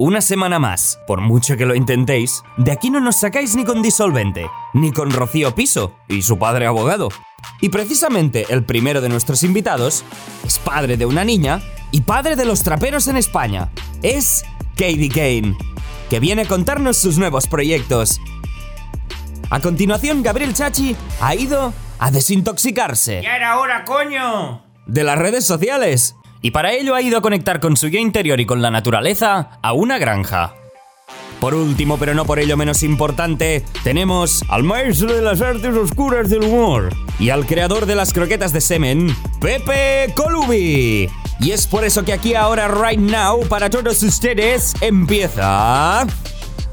Una semana más, por mucho que lo intentéis, de aquí no nos sacáis ni con disolvente, ni con Rocío Piso y su padre abogado. Y precisamente el primero de nuestros invitados es padre de una niña y padre de los traperos en España. Es Katie Kane, que viene a contarnos sus nuevos proyectos. A continuación, Gabriel Chachi ha ido a desintoxicarse. ¡Ya era hora, coño! De las redes sociales. Y para ello ha ido a conectar con su yo interior y con la naturaleza a una granja. Por último, pero no por ello menos importante, tenemos al maestro de las artes oscuras del humor y al creador de las croquetas de semen, Pepe Colubi. Y es por eso que aquí ahora, right now, para todos ustedes, empieza...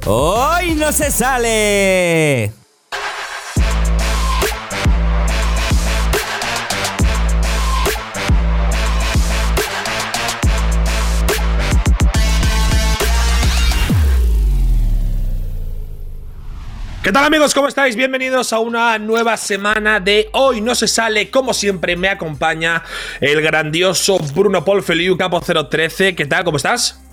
¡Hoy no se sale! ¿Qué tal amigos? ¿Cómo estáis? Bienvenidos a una nueva semana de Hoy no se sale. Como siempre me acompaña el grandioso Bruno Paul Feliu Capo 013. ¿Qué tal? ¿Cómo estás?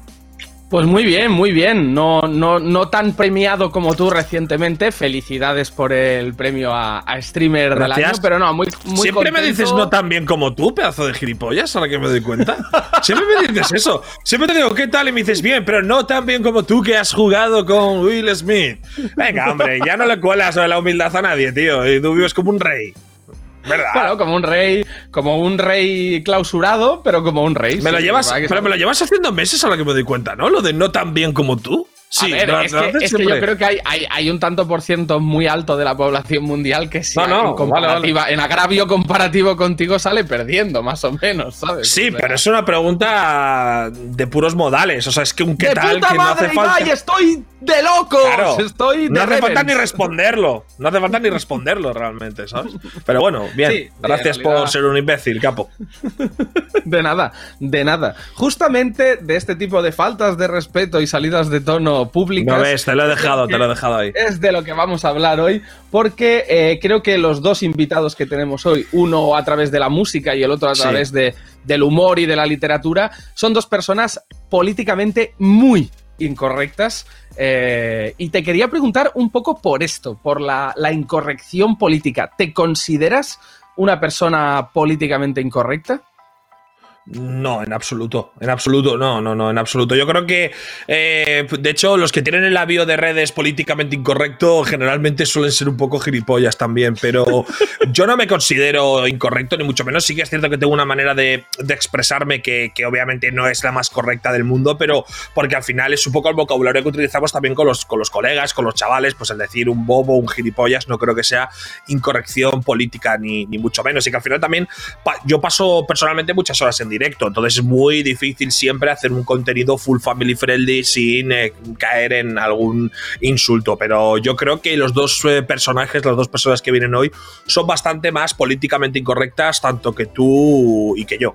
Pues muy bien, muy bien. No, no, no tan premiado como tú recientemente. Felicidades por el premio a, streamer del año, pero no, muy, muy Siempre me dices no tan bien como tú, pedazo de gilipollas, ahora que me doy cuenta. Siempre me dices eso. Siempre te digo, ¿qué tal? Y me dices, bien, pero no tan bien como tú que has jugado con Will Smith. Venga, hombre, ya no le cuelas la humildad a nadie, tío. Y tú vives como un rey. ¿Verdad? como un rey, como un rey clausurado, pero como un rey. Me lo llevas, pero me lo llevas haciendo meses a lo que me doy cuenta, ¿no? Lo de no tan bien como tú. Sí, es, que, yo creo que hay, hay, un tanto por ciento muy alto de la población mundial que sí, en, agravio comparativo contigo sale perdiendo, más o menos, ¿sabes? Sí, pero es una pregunta de puros modales. O sea, es que un qué tal que no hace falta. estoy de loco! Estoy no hace falta ni responderlo. No hace falta ni responderlo realmente, ¿sabes? Pero bueno, bien. gracias por ser un imbécil, capo. De nada, de nada. Justamente de este tipo de faltas de respeto y salidas de tono públicas. No ves, te lo he dejado, te lo he dejado ahí. Es de lo que vamos a hablar hoy, porque eh, creo que los dos invitados que tenemos hoy, uno a través de la música y el otro a través de, del humor y de la literatura, son dos personas políticamente muy incorrectas. Eh, y te quería preguntar un poco por esto, por la, la incorrección política. ¿Te consideras una persona políticamente incorrecta? No, en absoluto. En absoluto, no, no, no, en absoluto. Yo creo que, eh, de hecho, los que tienen el labio de redes políticamente incorrecto generalmente suelen ser un poco gilipollas también, pero yo no me considero incorrecto, ni mucho menos. Sí que es cierto que tengo una manera de, expresarme que, obviamente no es la más correcta del mundo, pero porque al final es un poco el vocabulario que utilizamos también con los, con los colegas, con los chavales, pues el decir un bobo, un gilipollas, no creo que sea incorrección política, ni, ni mucho menos. Y que al final también yo paso personalmente muchas horas en directo. Entonces es muy difícil siempre hacer un contenido full family friendly sin eh, caer en algún insulto. Pero yo creo que los dos eh, personajes, las dos personas que vienen hoy, son bastante más políticamente incorrectas, tanto que tú y que yo.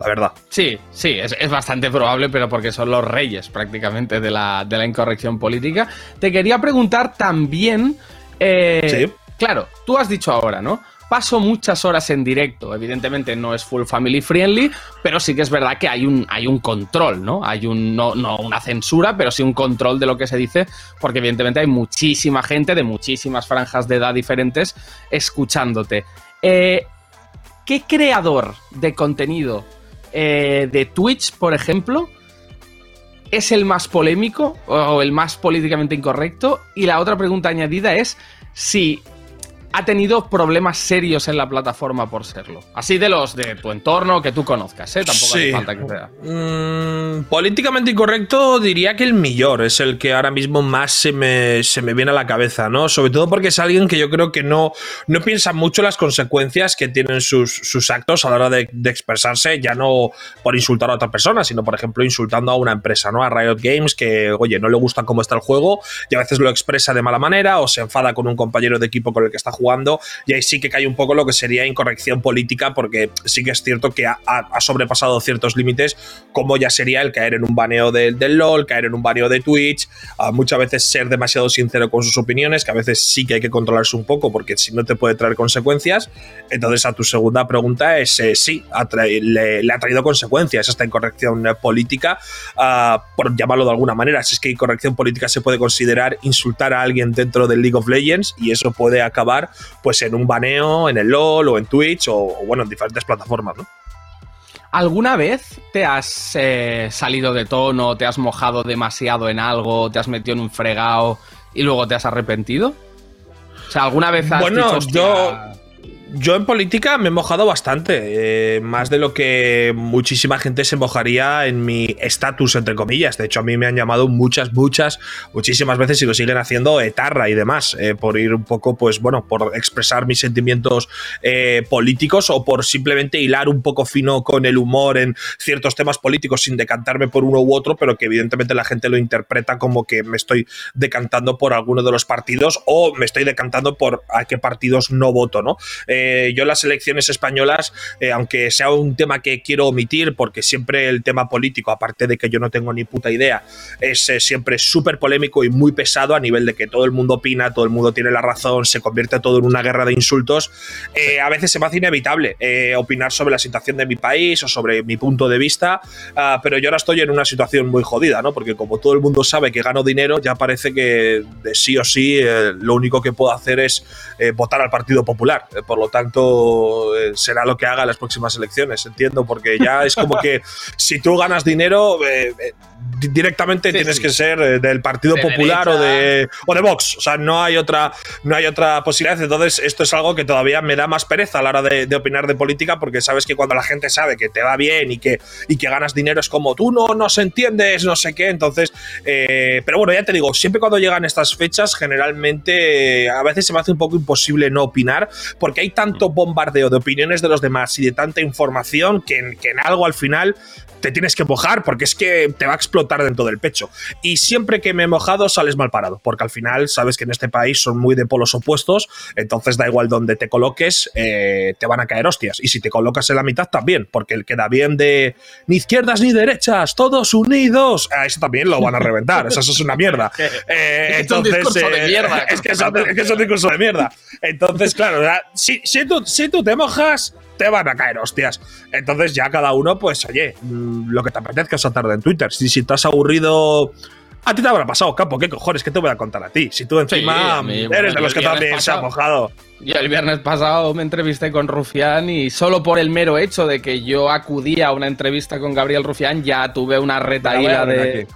La verdad. Sí, sí, es, bastante probable, pero porque son los reyes prácticamente de la, de la incorrección política. Te quería preguntar también. Eh, sí. Claro, tú has dicho ahora, ¿no? Paso muchas horas en directo. Evidentemente no es full family friendly, pero sí que es verdad que hay un, hay un control, ¿no? Hay un, no, no una censura, pero sí un control de lo que se dice, porque evidentemente hay muchísima gente de muchísimas franjas de edad diferentes escuchándote. Eh, ¿Qué creador de contenido eh, de Twitch, por ejemplo, es el más polémico o el más políticamente incorrecto? Y la otra pregunta añadida es si ha tenido problemas serios en la plataforma por serlo. Así de los de tu entorno que tú conozcas, ¿eh? Tampoco hace falta que sea. Mm, políticamente incorrecto, diría que el mejor es el que ahora mismo más se me, se me, viene a la cabeza, ¿no? Sobre todo porque es alguien que yo creo que no, no piensa mucho las consecuencias que tienen sus, sus actos a la hora de, de, expresarse, ya no por insultar a otra persona, sino por ejemplo insultando a una empresa, ¿no? A Riot Games, que, oye, no le gusta cómo está el juego y a veces lo expresa de mala manera o se enfada con un compañero de equipo con el que está jugando y ahí sí que cae un poco lo que sería incorrección política porque sí que es cierto que ha, sobrepasado ciertos límites como ya sería el caer en un baneo del, del LOL, caer en un baneo de Twitch, muchas veces ser demasiado sincero con sus opiniones, que a veces sí que hay que controlarse un poco porque si no te puede traer consecuencias. Entonces a tu segunda pregunta es sí, le, ha traído consecuencias esta incorrección política, ah, por llamarlo de alguna manera. Si es que incorrección política se puede considerar insultar a alguien dentro del League of Legends y eso puede acabar pues en un baneo en el LOL o en Twitch o, bueno, en diferentes plataformas, ¿no? ¿Alguna vez te has eh, salido de tono, te has mojado demasiado en algo, te has metido en un fregado y luego te has arrepentido? O sea, ¿alguna vez has bueno, yo yo en política me he mojado bastante, eh, más de lo que muchísima gente se mojaría en mi estatus, entre comillas. De hecho, a mí me han llamado muchas, muchas, muchísimas veces y lo siguen haciendo etarra y demás, eh, por ir un poco, pues bueno, por expresar mis sentimientos eh, políticos o por simplemente hilar un poco fino con el humor en ciertos temas políticos sin decantarme por uno u otro, pero que evidentemente la gente lo interpreta como que me estoy decantando por alguno de los partidos o me estoy decantando por a qué partidos no voto, ¿no? Yo las elecciones españolas, eh, aunque sea un tema que quiero omitir, porque siempre el tema político, aparte de que yo no tengo ni puta idea, es eh, siempre súper polémico y muy pesado a nivel de que todo el mundo opina, todo el mundo tiene la razón, se convierte todo en una guerra de insultos, a veces se me hace inevitable opinar sobre la situación de mi país o sobre mi punto de vista, ah, pero yo ahora estoy en una situación muy jodida, ¿no? Porque como todo el mundo sabe que gano dinero, ya parece que de sí o sí lo único que puedo hacer es votar al Partido Popular. por lo tanto eh, será lo que haga en las próximas elecciones, entiendo, porque ya es como que si tú ganas dinero, eh, eh, directamente tienes que ser del Partido Popular o de, o de Vox, o sea, no hay, otra, no hay otra posibilidad, entonces esto es algo que todavía me da más pereza a la hora de, opinar de política, porque sabes que cuando la gente sabe que te va bien y que, y que ganas dinero es como tú no nos entiendes, no sé qué, entonces, pero bueno, ya te digo, siempre cuando llegan estas fechas, generalmente a veces se me hace un poco imposible no opinar, porque hay tanto bombardeo de opiniones de los demás y de tanta información que en, que en algo al final te tienes que mojar porque es que te va a explotar dentro del pecho. Y siempre que me he mojado sales mal parado, porque al final sabes que en este país son muy de polos opuestos, entonces da igual donde te coloques, eh, te van a caer hostias. Y si te colocas en la mitad también, porque el que da bien de ni izquierdas ni derechas, todos unidos, a eso también lo van a reventar, eso, es una mierda. Eh, entonces, es un discurso de mierda. Es que es, un discurso de mierda. Entonces, claro, si, si, tú, si tú te mojas te van a caer hostias. Entonces ya cada uno, pues oye, mm, lo que te apetezca esa tarde en Twitter. Si, si estás aburrido... A ti te habrá pasado, capo, ¿qué cojones? ¿Qué te voy a contar a ti? Si tú encima eres de los que también se ha mojado. Yo el viernes pasado me entrevisté con Rufián y solo por el mero hecho de que yo acudí a una entrevista con Gabriel Rufián ya tuve una retaíla de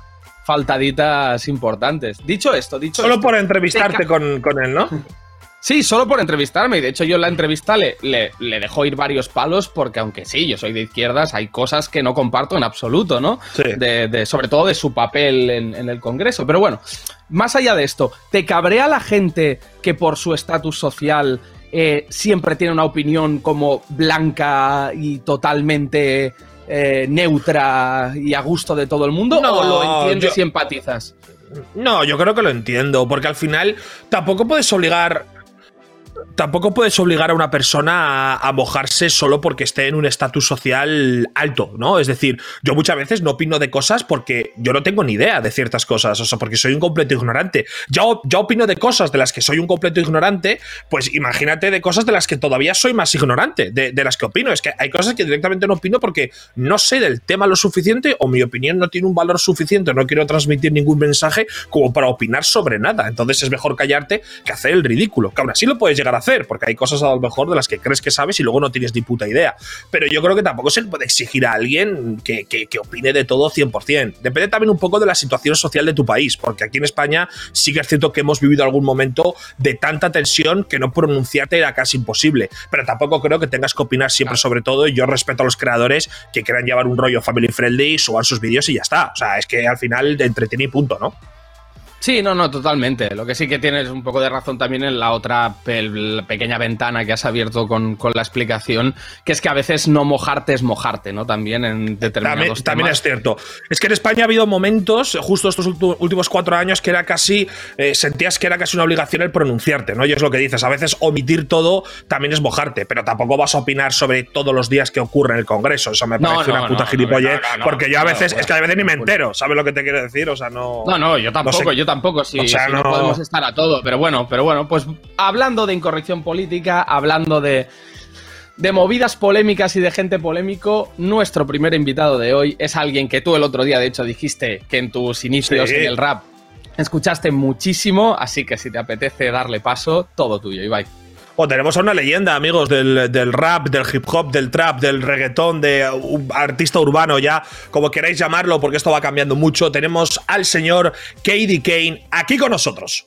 faltaditas importantes. Dicho esto, dicho Solo por entrevistarte con, con él, ¿no? Sí, solo por entrevistarme. Y de hecho, yo en la entrevista le, le, dejo ir varios palos, porque aunque sí, yo soy de izquierdas, hay cosas que no comparto en absoluto, ¿no? Sí. De, sobre todo de su papel en, el Congreso. Pero bueno, más allá de esto, ¿te cabrea la gente que por su estatus social eh, siempre tiene una opinión como blanca y totalmente eh, neutra y a gusto de todo el mundo? No, ¿O lo entiendes y empatizas? No, yo creo que lo entiendo, porque al final tampoco puedes obligar tampoco puedes obligar a una persona a, mojarse solo porque esté en un estatus social alto, ¿no? Es decir, yo muchas veces no opino de cosas porque yo no tengo ni idea de ciertas cosas, o sea, porque soy un completo ignorante. Yo, yo opino de cosas de las que soy un completo ignorante, pues imagínate de cosas de las que todavía soy más ignorante, de, de las que opino. Es que hay cosas que directamente no opino porque no sé del tema lo suficiente o mi opinión no tiene un valor suficiente, no quiero transmitir ningún mensaje como para opinar sobre nada. Entonces es mejor callarte que hacer el ridículo, que aún así lo puedes llegar a hacer, porque hay cosas a lo mejor de las que crees que sabes y luego no tienes ni puta idea. Pero yo creo que tampoco se le puede exigir a alguien que, opine de todo 100%. Depende también un poco de la situación social de tu país, porque aquí en España sí que es cierto que hemos vivido algún momento de tanta tensión que no pronunciarte era casi imposible. Pero tampoco creo que tengas que opinar siempre sobre todo. Y yo respeto a los creadores que quieran llevar un rollo family friendly, suban sus vídeos y ya está. O sea, es que al final te entretiene y punto, ¿no? Sí, no, no, totalmente. Lo que sí que tienes un poco de razón también en la otra pequeña ventana que has abierto con, la explicación, que es que a veces no mojarte es mojarte, ¿no? También en determinados también, también es cierto. Es que en España ha habido momentos, justo estos últimos cuatro años, que era casi, eh, sentías que era casi una obligación el pronunciarte, ¿no? Y es lo que dices, a veces omitir todo también es mojarte, pero tampoco vas a opinar sobre todos los días que ocurre en el Congreso. Eso me parece una puta gilipollez, porque yo a veces, es que a veces ni me entero, ¿sabes lo que te quiero decir? O sea, no... No, no, yo tampoco, yo tampoco tampoco, si, no... podemos estar a todo. Pero bueno, pero bueno, pues hablando de incorrección política, hablando de, de movidas polémicas y de gente polémico, nuestro primer invitado de hoy es alguien que tú el otro día, de hecho, dijiste que en tus inicios en el rap escuchaste muchísimo, así que si te apetece darle paso, todo tuyo, Ibai. O tenemos a una leyenda, amigos, del, rap, del hip hop, del trap, del reggaetón, de artista urbano, ya como queráis llamarlo, porque esto va cambiando mucho. Tenemos al señor Katie Kane aquí con nosotros.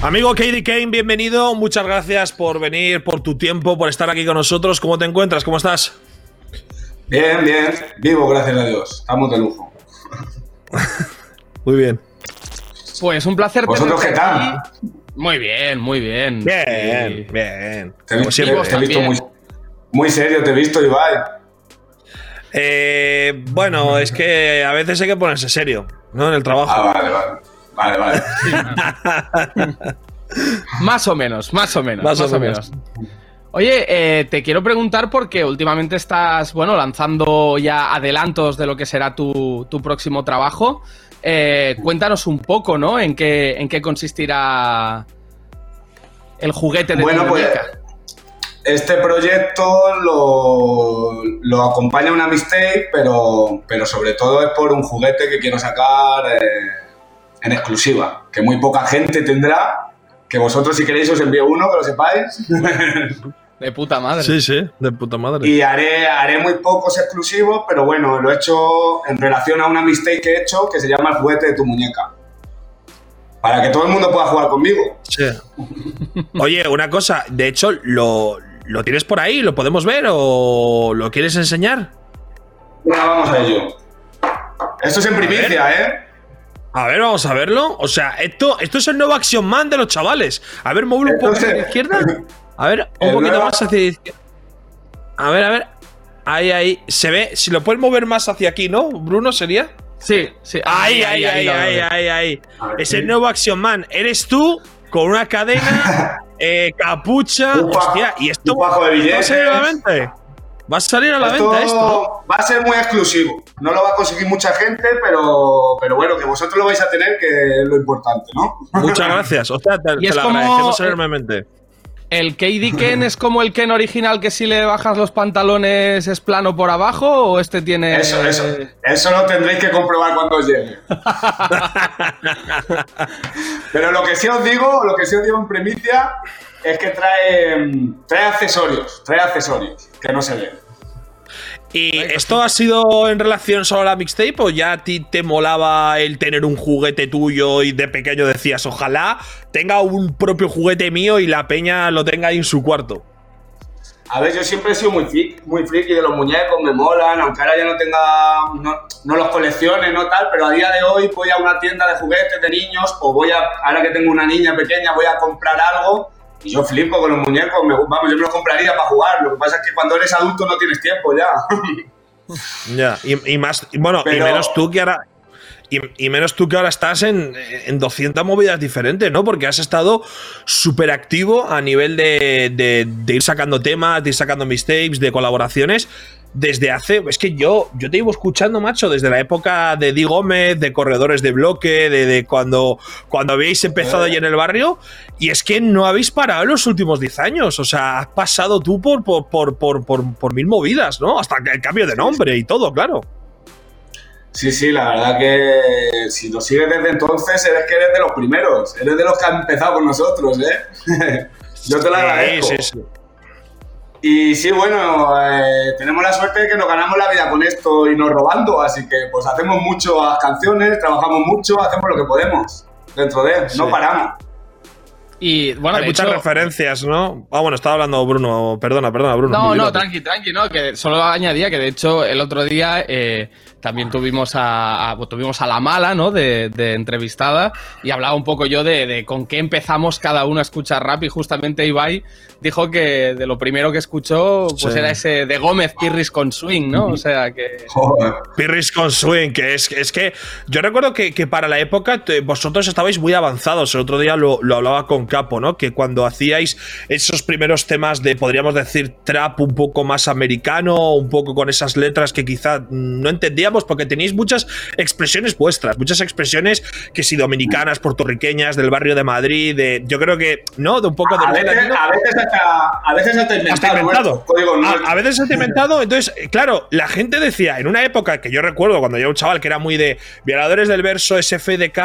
Amigo Katie Kane, bienvenido. Muchas gracias por venir, por tu tiempo, por estar aquí con nosotros. ¿Cómo te encuentras? ¿Cómo estás? Bien, bien. Vivo, gracias a Dios. Estamos de lujo. muy bien. Pues un placer ¿Vosotros qué tal? Muy bien, muy bien. Bien, bien. Te, he visto muy, muy, serio, te he visto, Ibai. Eh, bueno, es que a veces hay que ponerse serio, ¿no? En el trabajo. Ah, vale, vale. Vale, vale. más o menos, más o menos. Más, o, menos. Oye, eh, te quiero preguntar porque últimamente estás, bueno, lanzando ya adelantos de lo que será tu, próximo trabajo. Eh, cuéntanos un poco, ¿no? En qué, en qué consistirá el juguete de bueno, pues, Este proyecto lo, acompaña una mistake, pero, pero sobre todo es por un juguete que quiero sacar eh, en exclusiva, que muy poca gente tendrá, que vosotros si queréis os envío uno, que lo sepáis. De puta madre. Sí, sí, de puta madre. Y haré, haré muy pocos exclusivos, pero bueno, lo he hecho en relación a una mistake que he hecho que se llama el juguete de tu muñeca. Para que todo el mundo pueda jugar conmigo. Sí. Oye, una cosa, de hecho, ¿lo, ¿lo tienes por ahí? ¿Lo podemos ver o lo quieres enseñar? Bueno, vamos a ello. Esto es en primicia, ¿eh? A ver, vamos a verlo. O sea, esto, esto es el nuevo Action Man de los chavales. A ver, móvil un poco hacia la izquierda. A ver, un poquito más hacia izquierda. A ver, a ver. Ahí, ahí. Se ve. Si lo puedes mover más hacia aquí, ¿no? Bruno, ¿sería? Sí, sí. Ahí, ahí, ahí, ahí, ahí, ahí. Es el nuevo Action Man. Eres tú con una cadena, eh, capucha. hostia, y esto. Un de billete. Va a salir a la venta esto. Va a ser muy exclusivo. No lo va a conseguir mucha gente, pero, pero bueno, que vosotros lo vais a tener, que es lo importante, ¿no? Muchas gracias. O sea, te, lo agradecemos enormemente. ¿El KD Ken es como el Ken original que si le bajas los pantalones es plano por abajo o este tiene...? Eso, eso. Eso lo tendréis que comprobar cuando os llegue. Pero lo que sí os digo, lo que sí os digo en primicia es que trae, trae accesorios, trae accesorios que no se ven. ¿Y esto ha sido en relación solo a la mixtape o ya a ti te molaba el tener un juguete tuyo y de pequeño decías, ojalá tenga un propio juguete mío y la peña lo tenga ahí en su cuarto? A ver, yo siempre he sido muy friki, muy friki de los muñecos, me molan, aunque ahora ya no tenga, no, no, los colecciones, no tal, pero a día de hoy voy a una tienda de juguetes de niños o voy a, ahora que tengo una niña pequeña, voy a comprar algo y yo flipo con los muñecos, vamos, yo me los compraría para jugar. Lo que pasa es que cuando eres adulto no tienes tiempo ya. ya, y, más, bueno, y menos tú que ahora. Y, menos tú que ahora estás en, en 200 movidas diferentes, ¿no? Porque has estado súper activo a nivel de, de, ir sacando temas, de ir sacando mistakes, de colaboraciones desde hace. Es que yo, yo te iba escuchando, macho, desde la época de Di Gómez, de corredores de bloque, de, cuando, cuando habéis empezado allí en el barrio. Y es que no habéis parado en los últimos 10 años. O sea, has pasado tú por, por, por, por, por, mil movidas, ¿no? Hasta el cambio de nombre y todo, claro. Sí, sí, la verdad que si lo sigues desde entonces, eres que eres de los primeros. Eres de los que han empezado con nosotros, ¿eh? Yo te lo agradezco. Sí, sí. Y sí, bueno, eh, tenemos la suerte de que nos ganamos la vida con esto y nos robando, así que pues hacemos muchas canciones, trabajamos mucho, hacemos lo que podemos dentro de, no paramos. Y bueno, hay muchas referencias, ¿no? Ah, bueno, estaba hablando Bruno. Perdona, perdona, Bruno. No, no, tranqui, tranqui, no, que solo añadía que de hecho el otro día eh, también tuvimos a, tuvimos a la mala, ¿no? De, entrevistada y hablaba un poco yo de, de, con qué empezamos cada uno a escuchar rap y justamente Ibai dijo que de lo primero que escuchó pues era ese de Gómez Pirris con swing, ¿no? O sea que... Pirris con swing, que es, es que yo recuerdo que, que para la época vosotros estabais muy avanzados, el otro día lo, lo, hablaba con Capo, ¿no? Que cuando hacíais esos primeros temas de, podríamos decir, trap un poco más americano, un poco con esas letras que quizá no entendíamos porque tenéis muchas expresiones vuestras, muchas expresiones que si dominicanas, puertorriqueñas, del barrio de Madrid, de, yo creo que, ¿no? De un poco de... A veces, a veces a veces se inventado. A, veces se inventado. Entonces, claro, la gente decía, en una época que yo recuerdo cuando yo era un chaval que era muy de violadores del verso, SFDK,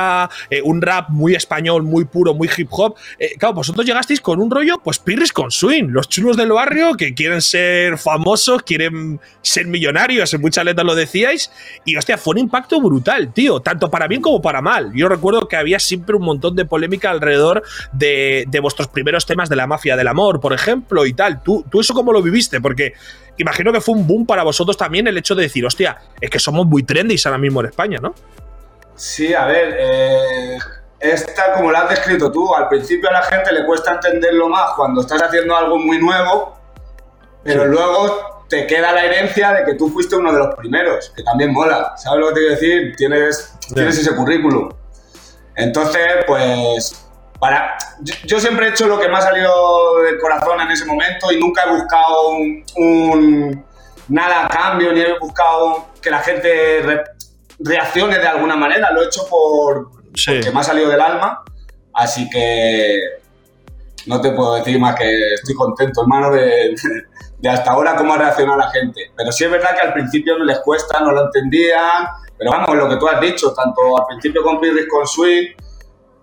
eh, un rap muy español, muy puro, muy hip hop. Eh, claro, vosotros llegasteis con un rollo, pues pirris con swing. Los chulos del barrio que quieren ser famosos, quieren ser millonarios, en muchas letras lo decíais. Y hostia, fue un impacto brutal, tío, tanto para bien como para mal. Yo recuerdo que había siempre un montón de polémica alrededor de, de vuestros primeros temas de la mafia del amor por ejemplo, y tal. ¿Tú, ¿Tú eso cómo lo viviste? Porque imagino que fue un boom para vosotros también el hecho de decir, hostia, es que somos muy trendy ahora mismo en España, ¿no? Sí, a ver, eh, esta como la has descrito tú, al principio a la gente le cuesta entenderlo más cuando estás haciendo algo muy nuevo, pero luego te queda la herencia de que tú fuiste uno de los primeros, que también mola, ¿sabes lo que te quiero decir? Tienes, tienes ese currículum. Entonces, pues para, yo, siempre he hecho lo que me ha salido del corazón en ese momento y nunca he buscado un, nada a cambio ni he buscado que la gente reaccione de alguna manera. Lo he hecho por, porque me ha salido del alma. Así que no te puedo decir más que estoy contento, hermano, de, de hasta ahora cómo ha reaccionado la gente. Pero sí es verdad que al principio no les cuesta, no lo entendían. Pero vamos, lo que tú has dicho, tanto al principio con Pirris, con Sweet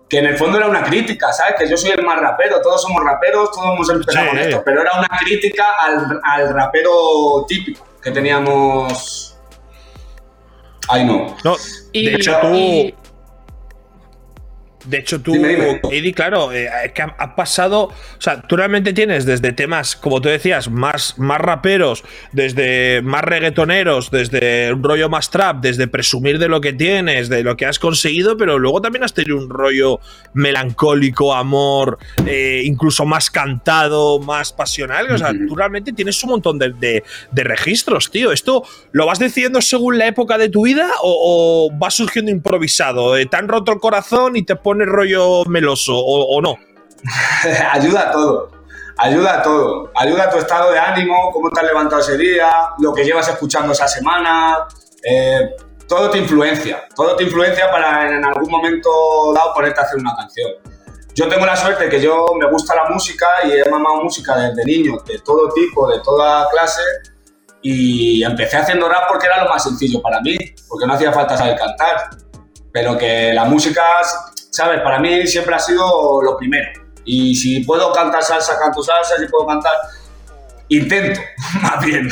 que en el fondo era una crítica, ¿sabes? Que yo soy el más rapero, todos somos raperos, todos hemos empezado con esto, pero era una crítica al, al rapero típico que teníamos. Ay, no. no de hecho, tú. De hecho, tú, Eddie, claro, eh, es que ha, pasado. O sea, tú realmente tienes desde temas, como tú decías, más, más raperos, desde más reggaetoneros, desde un rollo más trap, desde presumir de lo que tienes, de lo que has conseguido, pero luego también has tenido un rollo melancólico, amor, eh, incluso más cantado, más pasional. O sea, tú realmente tienes un montón de, registros, tío. ¿Esto lo vas decidiendo según la época de tu vida o, o va surgiendo improvisado? Eh, ¿Te han roto el corazón y te pones rollo meloso o, no? ayuda a todo. Ayuda a todo. Ayuda a tu estado de ánimo, cómo te has levantado ese día, lo que llevas escuchando esa semana. Eh, todo te influencia. Todo te influencia para en algún momento dado ponerte a hacer una canción. Yo tengo la suerte que yo me gusta la música y he mamado música desde niño, de todo tipo, de toda clase. Y empecé haciendo rap porque era lo más sencillo para mí, porque no hacía falta saber cantar. Pero que la música ¿sabes? Para mí siempre ha sido lo primero. Y si puedo cantar salsa, canto salsa, si puedo cantar, intento, más bien.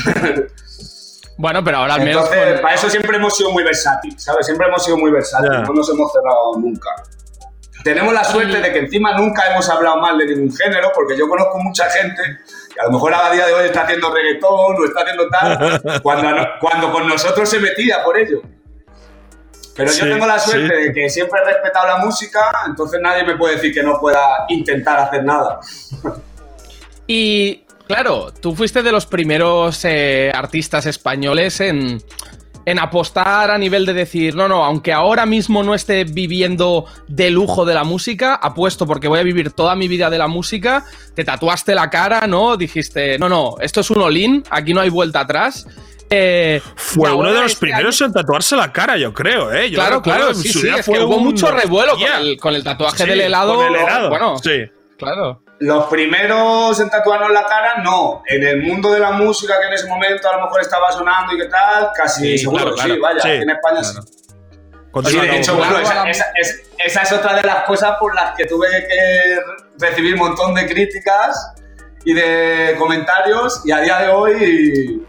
Bueno, pero ahora al menos. Entonces, para eso siempre hemos sido muy versátiles, ¿sabes? Siempre hemos sido muy versátiles, no nos hemos cerrado nunca. Tenemos la suerte de que encima nunca hemos hablado mal de ningún género, porque yo conozco mucha gente que a lo mejor a día de hoy está haciendo reggaetón o está haciendo tal, cuando, cuando con nosotros se metía por ello. Pero yo tengo la suerte de que siempre he respetado la música, entonces nadie me puede decir que no pueda intentar hacer nada. Y claro, tú fuiste de los primeros eh, artistas españoles en, en apostar a nivel de decir, no, no, aunque ahora mismo no esté viviendo de lujo de la música, apuesto porque voy a vivir toda mi vida de la música, te tatuaste la cara, ¿no? Dijiste, no, no, esto es un all aquí no hay vuelta atrás. Eh, fue uno de los este primeros en tatuarse la cara, yo creo, ¿eh? claro, claro, sí, sí, hubo mucho revuelo con, el, tatuaje del helado. Bueno, sí. Claro. Los primeros en tatuarnos la cara, no. En el mundo de la música, que en ese momento a lo mejor estaba sonando y qué tal, casi seguro, sí, vaya, en España sí. de hecho, bueno, esa, esa, es otra de las cosas por las que tuve que recibir un montón de críticas y de comentarios y a día de hoy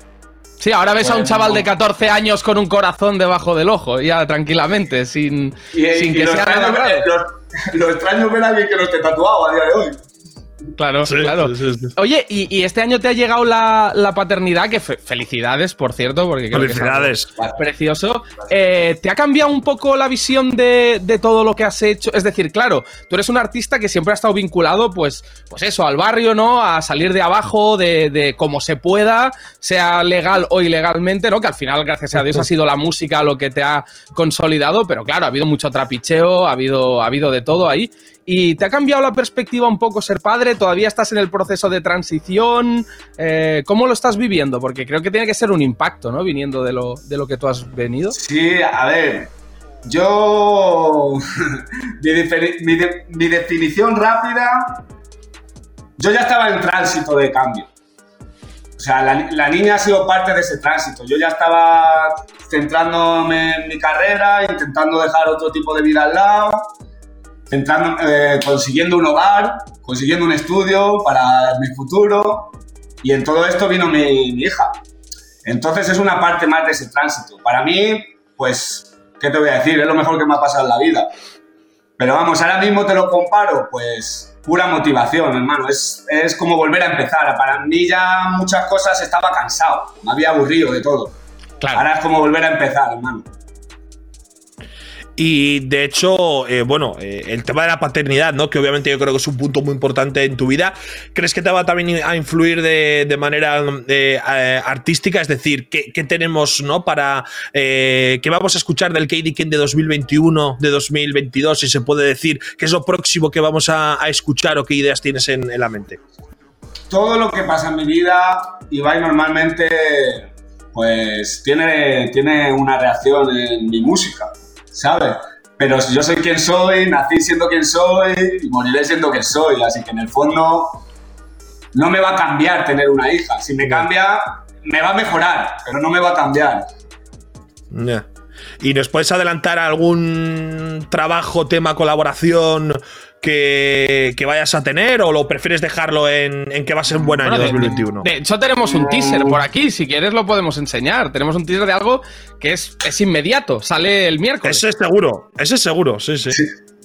Sí, ahora ves a un chaval de 14 años con un corazón debajo del ojo, ya tranquilamente, sin, sin que sea nada lo extraño ver a alguien que no esté tatuado a día de hoy. Claro, claro. Oye, y, este año te ha llegado la, paternidad, que felicidades, por cierto, porque creo felicidades. que es precioso. Eh, ¿Te ha cambiado un poco la visión de, todo lo que has hecho? Es decir, claro, tú eres un artista que siempre ha estado vinculado, pues, pues eso, al barrio, ¿no? A salir de abajo, de, de como se pueda, sea legal o ilegalmente, ¿no? Que al final, gracias a Dios, ha sido la música lo que te ha consolidado, pero claro, ha habido mucho trapicheo, ha habido, ha habido de todo ahí. ¿Y te ha cambiado la perspectiva un poco ser padre? ¿Todavía estás en el proceso de transición? Eh, ¿Cómo lo estás viviendo? Porque creo que tiene que ser un impacto, ¿no? Viniendo de lo, de lo que tú has venido. Sí, a ver, yo... mi, definición rápida, yo ya estaba en tránsito de cambio. O sea, la, la, niña ha sido parte de ese tránsito. Yo ya estaba centrándome en mi carrera, intentando dejar otro tipo de vida al lado centrando, eh, consiguiendo un hogar, consiguiendo un estudio para mi futuro y en todo esto vino mi, hija. Entonces es una parte más de ese tránsito. Para mí, pues, ¿qué te voy a decir? Es lo mejor que me ha pasado en la vida. Pero vamos, ahora mismo te lo comparo, pues pura motivación, hermano. Es, es como volver a empezar. Para mí ya muchas cosas estaba cansado, me había aburrido de todo. Claro. Ahora es como volver a empezar, hermano. Y de hecho, eh, bueno, eh, el tema de la paternidad, ¿no? Que obviamente yo creo que es un punto muy importante en tu vida. ¿Crees que te va también a influir de, manera eh, artística? Es decir, ¿qué, tenemos, ¿no? Para. ¿Qué vamos a escuchar del KD King de 2021, de 2022? Si se puede decir, ¿qué es lo próximo que vamos a, escuchar o qué ideas tienes en, la mente? Todo lo que pasa en mi vida, Ibai, normalmente, pues tiene, tiene una reacción en mi música ¿sabes? Pero yo soy quien soy, nací siendo quien soy y moriré siendo quien soy, así que en el fondo no me va a cambiar tener una hija. Si me cambia, me va a mejorar, pero no me va a cambiar. ¿Y nos puedes adelantar algún trabajo, tema, colaboración que, vayas a tener o lo prefieres dejarlo en, que va a ser un buen año 2021? De, hecho, tenemos un teaser por aquí. Si quieres, lo podemos enseñar. Tenemos un teaser de algo que es, es inmediato. Sale el miércoles. Ese es seguro. Ese es seguro, sí, sí.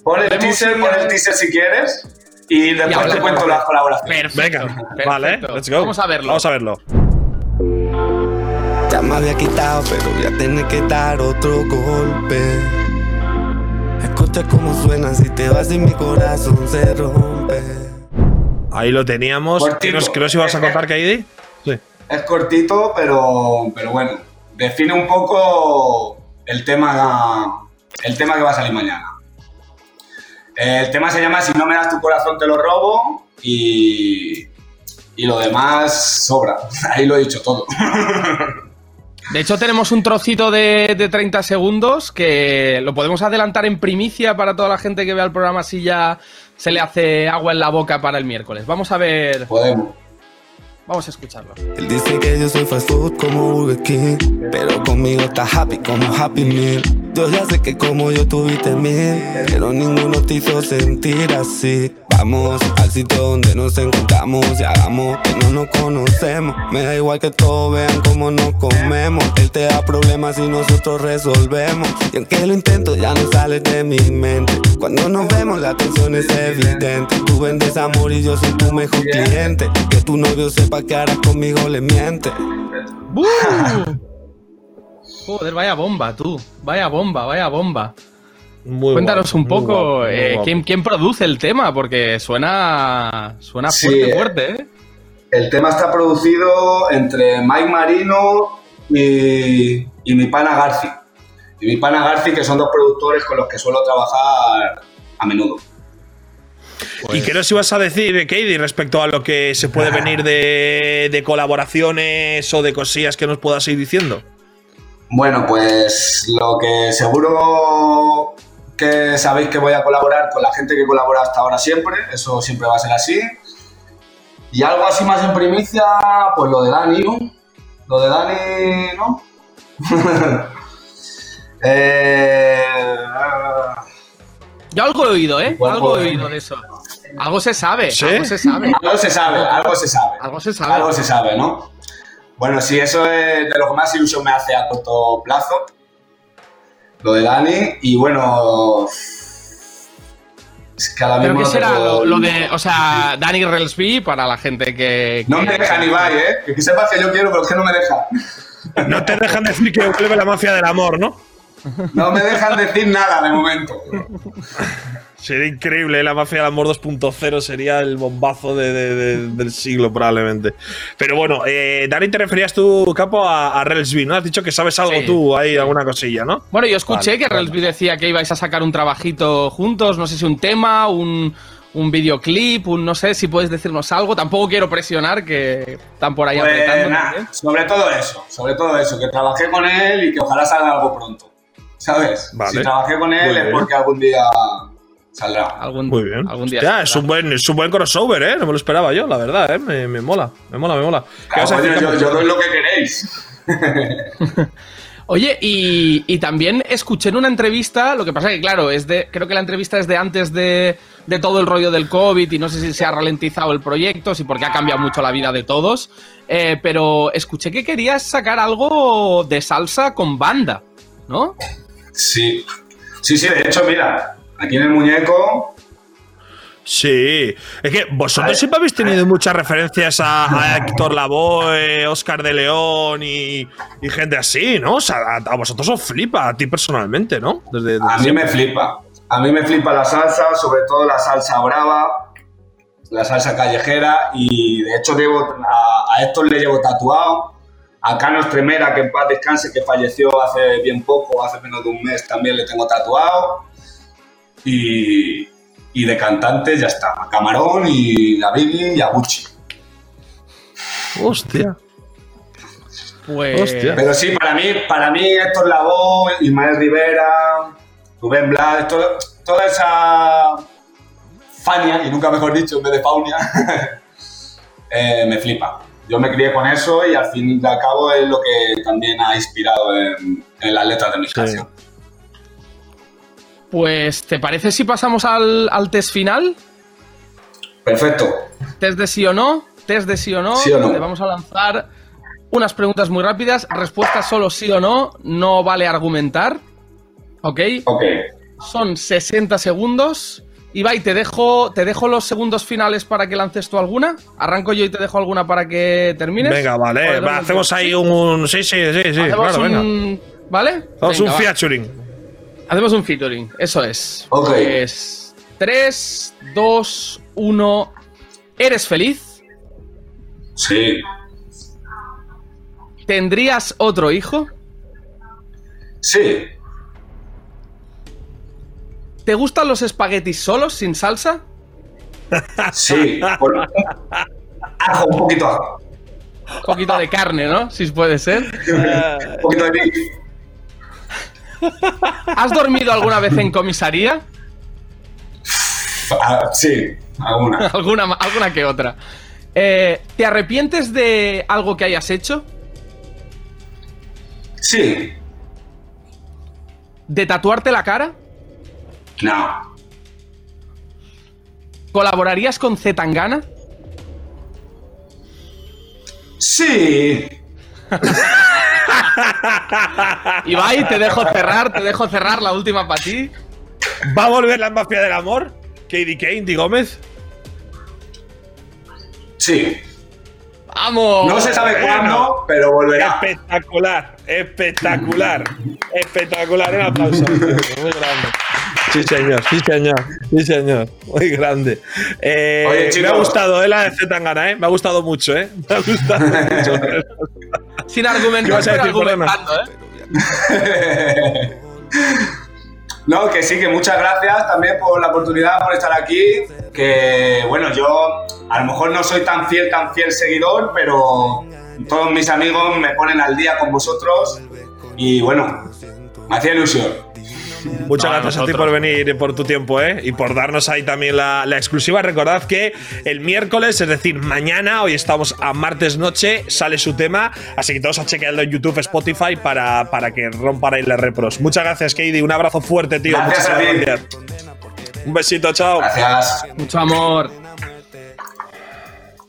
Pon el teaser, pon el teaser si quieres. Y después te cuento las colaboraciones. Venga, vale, let's go. Vamos a verlo. Vamos a verlo. Ya me había quitado, pero ya tiene que dar otro golpe. Escucha cómo suena, si te vas y mi corazón se rompe. Ahí lo teníamos. ¿Qué nos, nos ibas a contar, Kaidi? Sí. Es cortito, pero, pero bueno, define un poco el tema, el tema que va a salir mañana. El tema se llama Si no me das tu corazón te lo robo y, y lo demás sobra. Ahí lo he dicho todo. De hecho, tenemos un trocito de, 30 segundos que lo podemos adelantar en primicia para toda la gente que vea el programa si ya se le hace agua en la boca para el miércoles. Vamos a ver. Podemos. Vamos a escucharlo. Él dice que yo soy fast food como Burger King, pero conmigo está happy como Happy Meal. Yo ya sé que como yo tuviste mil, pero ninguno te hizo sentir así. Vamos al sitio donde nos encontramos y hagamos que no nos conocemos. Me da igual que todos vean cómo nos comemos. Él te da problemas y nosotros resolvemos. Y aunque lo intento, ya no sale de mi mente. Cuando nos vemos, la tensión es evidente. Tú vendes amor y yo soy tu mejor cliente. Que tu novio sepa que ahora conmigo le miente. Joder, vaya bomba, tú. Vaya bomba, vaya bomba. Cuéntanos un poco eh, ¿quién, produce el tema, porque suena, suena fuerte, fuerte. ¿eh? El tema está producido entre Mike Marino y, mi pana Garci. Y mi pana Garci, que son dos productores con los que suelo trabajar a menudo. ¿Y qué nos ibas a decir, Katie, respecto a lo que se puede venir de, de colaboraciones o de cosillas que nos puedas ir diciendo? Bueno, pues lo que seguro que sabéis que voy a colaborar con la gente que colabora hasta ahora siempre, eso siempre va a ser así. Y algo así más en primicia, pues lo de Dani, ¿no? Lo de Dani, ¿no? eh, Yo algo he oído, ¿eh? algo he oído de eso. Algo se sabe, algo se sabe. Algo se sabe, algo se sabe. Algo se sabe. Algo se sabe, ¿no? Bueno, sí, eso es de lo que más ilusión me hace a corto plazo lo de Dani. Y bueno, ¿Pero qué será lo, de, o sea, Danny Relsby para la gente que. No me deja ni Ibai, ¿eh? Que, que sepas que yo quiero, pero es que no me deja. No te dejan decir que vuelve la mafia del amor, ¿no? No me dejan decir nada de momento. Sería increíble, ¿eh? la mafia del amor 2.0 sería el bombazo del siglo probablemente. Pero bueno, eh, Dani, te referías tú, Capo, a, a Relsby, ¿no? Has dicho que sabes algo tú, ahí alguna cosilla, ¿no? Bueno, yo escuché que Relsby decía que ibais a sacar un trabajito juntos, no sé si un tema, un, un videoclip, un no sé si puedes decirnos algo. Tampoco quiero presionar que están por ahí pues, apretando. sobre todo eso, sobre todo eso, que trabajé con él y que ojalá salga algo pronto. ¿Sabes? Si trabajé con él es porque algún día saldrá. Algún, Muy bien. Algún día ya, es un, buen, es un buen crossover, ¿eh? No me lo esperaba yo, la verdad, ¿eh? Me, me mola, me mola, me mola. yo, yo doy lo que queréis. Oye, y, y, también escuché en una entrevista, lo que pasa que, claro, es de, creo que la entrevista es de antes de, de, todo el rollo del COVID y no sé si se ha ralentizado el proyecto, si porque ha cambiado mucho la vida de todos, eh, pero escuché que querías sacar algo de salsa con banda, ¿no? Sí, sí, sí, de hecho, mira, aquí en el muñeco Sí, es que vosotros siempre habéis tenido muchas referencias a, Héctor Lavoe, Oscar de León y, gente así, ¿no? O sea, a, vosotros os flipa, a ti personalmente, ¿no? a mí me flipa. A mí me flipa la salsa, sobre todo la salsa brava, la salsa callejera y de hecho a, a Héctor le llevo tatuado. A Cano Tremera, que en paz descanse, que falleció hace bien poco, hace menos de un mes, también le tengo tatuado. Y, y de cantantes ya está, a Camarón y a Biggie y a Gucci. Hostia. Pues... Hostia. Pero sí, para mí, para mí Héctor Lavoe, Ismael Rivera, Rubén Blas, toda esa Fania, y nunca mejor dicho, en vez de Faunia, eh, me flipa. Yo me crié con eso y al fin y al cabo es lo que también ha inspirado en, las letras de mis canciones. Pues, ¿te parece si pasamos al, test final? Perfecto. Test de sí o no. Test de sí o no. Sí o no. Le vamos a lanzar unas preguntas muy rápidas. Respuesta solo sí o no. No vale argumentar. ¿Ok? Ok. Son 60 segundos. Ibai, te dejo, te dejo los segundos finales para que lances tú alguna. Arranco yo y te dejo alguna para que termines. Venga, vale. hacemos ahí un. Sí, sí, sí, sí. Claro, venga. ¿Vale? Hacemos un featuring. Hacemos un featuring, eso es. Ok. Pues 3, 2, 1. ¿Eres feliz? Sí. ¿Tendrías otro hijo? Sí. ¿Te gustan los espaguetis solos, sin salsa? Sí. ajo, un poquito ajo. Un poquito de carne, ¿no? Si puede ser. un poquito de beef. ¿Has dormido alguna vez en comisaría? Ah, sí, alguna. alguna. Alguna que otra. Eh, ¿Te arrepientes de algo que hayas hecho? Sí. ¿De tatuarte la cara? No. ¿Colaborarías con Zetangana? Sí. Ibai, te dejo cerrar, te dejo cerrar la última para ti. ¿Va a volver la mafia del amor? Katie Kane, Di Gómez. Sí. ¡Vamos! No se sabe cuándo, pero volverá. Espectacular, espectacular, espectacular. Un aplauso. Muy grande. Sí, señor, sí, señor, sí, señor. Muy grande. Eh, Oye, me ha gustado eh, la de Zetangana, ¿eh? Me ha gustado mucho, ¿eh? Me ha gustado mucho. Sin argumentar, pero argumentando, ¿eh? No, que sí, que muchas gracias también por la oportunidad, por estar aquí. Que bueno, yo a lo mejor no soy tan fiel, tan fiel seguidor, pero todos mis amigos me ponen al día con vosotros y bueno, me hacía ilusión. Muchas gracias a, ti por venir y por tu tiempo, ¿eh? Y por darnos ahí también la, exclusiva. Recordad que el miércoles, es decir, mañana, hoy estamos a martes noche, sale su tema. Así que todos a chequearlo en YouTube, Spotify para, para que rompan ahí las repros. Muchas gracias, Katie. Un abrazo fuerte, tío. Gracias a ti. Un besito, chao. Gracias. Mucho amor.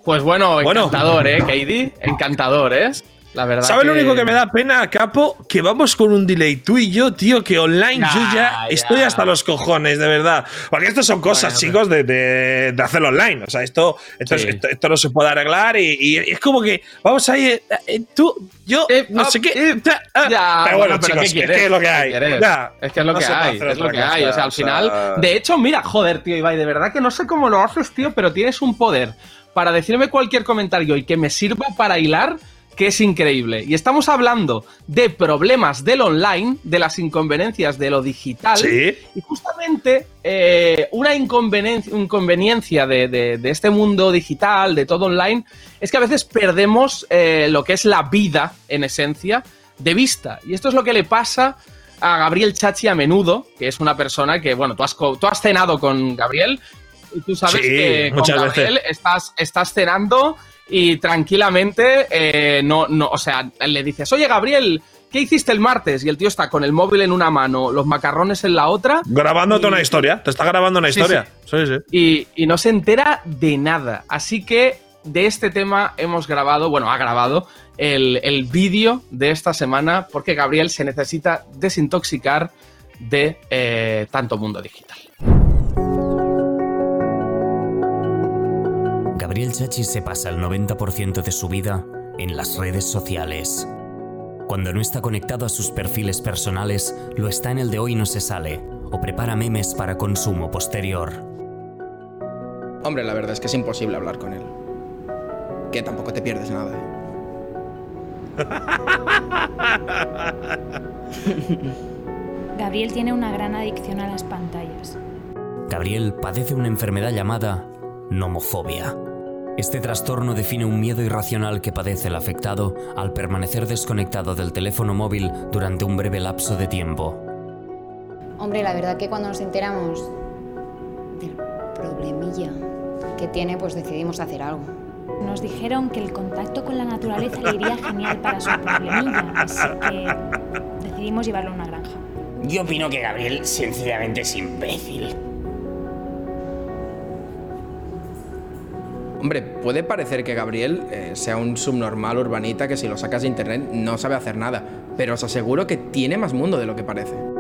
Pues bueno, encantador, ¿eh, Katie? Encantador, ¿eh? La verdad. ¿Sabes lo único que me da pena, Capo? Que vamos con un delay tú y yo, tío, que online yo ya, estoy hasta los cojones, de verdad. Porque esto son cosas, chicos, de, de, hacerlo online. O sea, esto, esto, esto, no se puede arreglar y, es como que vamos ahí, eh, eh, tú, yo, eh, no sé qué. ya, pero bueno, chicos, es que es lo que hay. es que es lo que hay, es lo que hay. O sea, al final. De hecho, mira, joder, tío, Ibai, de verdad que no sé cómo lo haces, tío, pero tienes un poder para decirme cualquier comentario y que me sirva para hilar que es increíble. Y estamos hablando de problemas del online, de las inconveniencias de lo digital. ¿Sí? Y justamente eh, una inconveniencia, de, este mundo digital, de todo online, es que a veces perdemos eh, lo que es la vida, en esencia, de vista. Y esto es lo que le pasa a Gabriel Chachi a menudo, que es una persona que, bueno, tú has, tú has cenado con Gabriel y tú sabes que con Gabriel estás, estás cenando y tranquilamente, eh, no, no, o sea, le dices, oye Gabriel, ¿qué hiciste el martes? Y el tío está con el móvil en una mano, los macarrones en la otra. Grabándote una historia, te está grabando una historia. Sí, sí. Y, no se entera de nada. Así que de este tema hemos grabado, bueno, ha grabado el, vídeo de esta semana porque Gabriel se necesita desintoxicar de eh, tanto mundo digital. Gabriel Chachi se pasa el 90% de su vida en las redes sociales. Cuando no está conectado a sus perfiles personales, lo está en el de hoy no se sale o prepara memes para consumo posterior. Hombre, la verdad es que es imposible hablar con él. Que tampoco te pierdes nada. Gabriel tiene una gran adicción a las pantallas. Gabriel padece una enfermedad llamada nomofobia este trastorno define un miedo irracional que padece el afectado al permanecer desconectado del teléfono móvil durante un breve lapso de tiempo. Hombre, la verdad que cuando nos enteramos del problemilla que tiene, pues decidimos hacer algo. Nos dijeron que el contacto con la naturaleza le iría genial para su problemilla, así que decidimos llevarlo a una granja. Yo opino que Gabriel sencillamente es imbécil. Hombre, puede parecer que Gabriel eh, sea un subnormal urbanita que si lo sacas de internet no sabe hacer nada, pero os aseguro que tiene más mundo de lo que parece.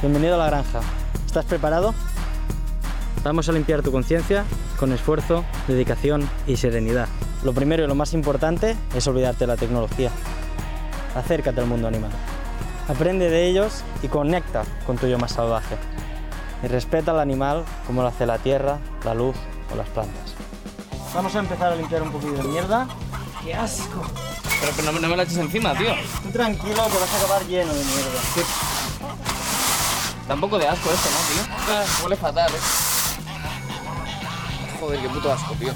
Bienvenido a la granja. ¿Estás preparado? Vamos a limpiar tu conciencia con esfuerzo, dedicación y serenidad. Lo primero y lo más importante es olvidarte de la tecnología. Acércate al mundo animal. Aprende de ellos y conecta con tu yo más salvaje. Y respeta al animal como lo hace la tierra, la luz o las plantas. Vamos a empezar a limpiar un poquito de mierda. ¡Qué asco! Pero, no, me la eches encima, tío. Tú tranquilo que vas a acabar lleno de mierda. Da un poco de asco esto, ¿no, tío? Ah, huele fatal, eh. Joder, qué puto asco, tío.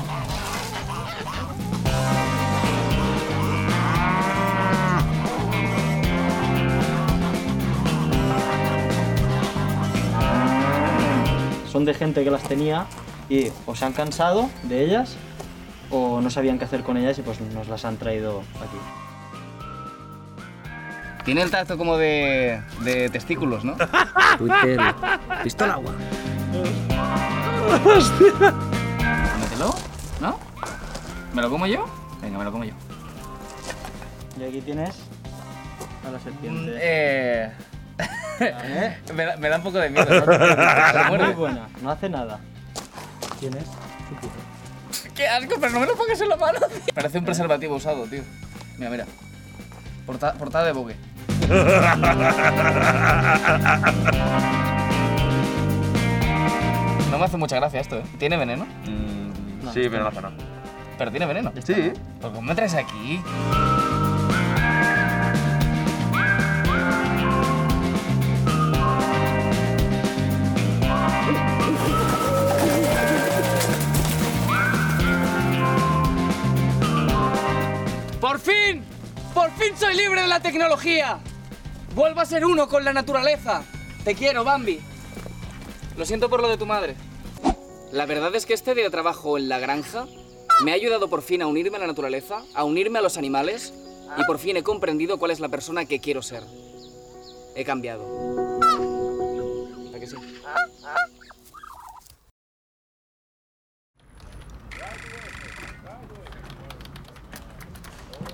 Son de gente que las tenía y o se han cansado de ellas o no sabían qué hacer con ellas y pues nos las han traído aquí. Tiene el tacto como de, de testículos, ¿no? Twitter. ¿Visto el agua? ¡Hostia! Mételo, ¿no? ¿Me lo como yo? Venga, me lo como yo. Y aquí tienes a la serpiente. Mm, eh... me, da, me, da, un poco de miedo, ¿no? Muy buena, no hace nada. Tienes Qué asco, pero no me lo pongas en la mano. Parece un preservativo usado, tío. Mira, mira. portada de bogue. No me hace mucha gracia esto, ¿eh? ¿Tiene veneno? Mm, sí, pero no hace nada. ¿Pero tiene veneno? Sí. Pues, ¿Por qué me traes aquí? ¡Por fin! ¡Por fin soy libre de la tecnología! Vuelvo a ser uno con la naturaleza. Te quiero, Bambi. Lo siento por lo de tu madre. La verdad es que este día de trabajo en la granja me ha ayudado por fin a unirme a la naturaleza, a unirme a los animales y por fin he comprendido cuál es la persona que quiero ser. He cambiado. ¿A sí?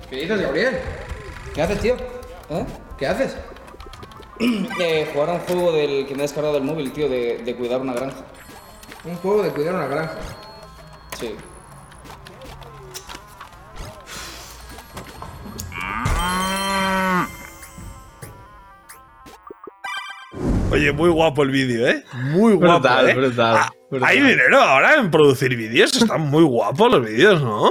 ¿Qué dices, Gabriel? ¿Qué haces, tío? ¿Eh? ¿Qué haces? Eh, jugar a un juego del que me he descargado del móvil, tío, de, de cuidar una granja. Un juego de cuidar una granja. Sí. Oye, muy guapo el vídeo, ¿eh? Muy guapo. Brutal, ¿eh? brutal, Ah, brutal. Hay dinero ahora en producir vídeos. Están muy guapos los vídeos, ¿no?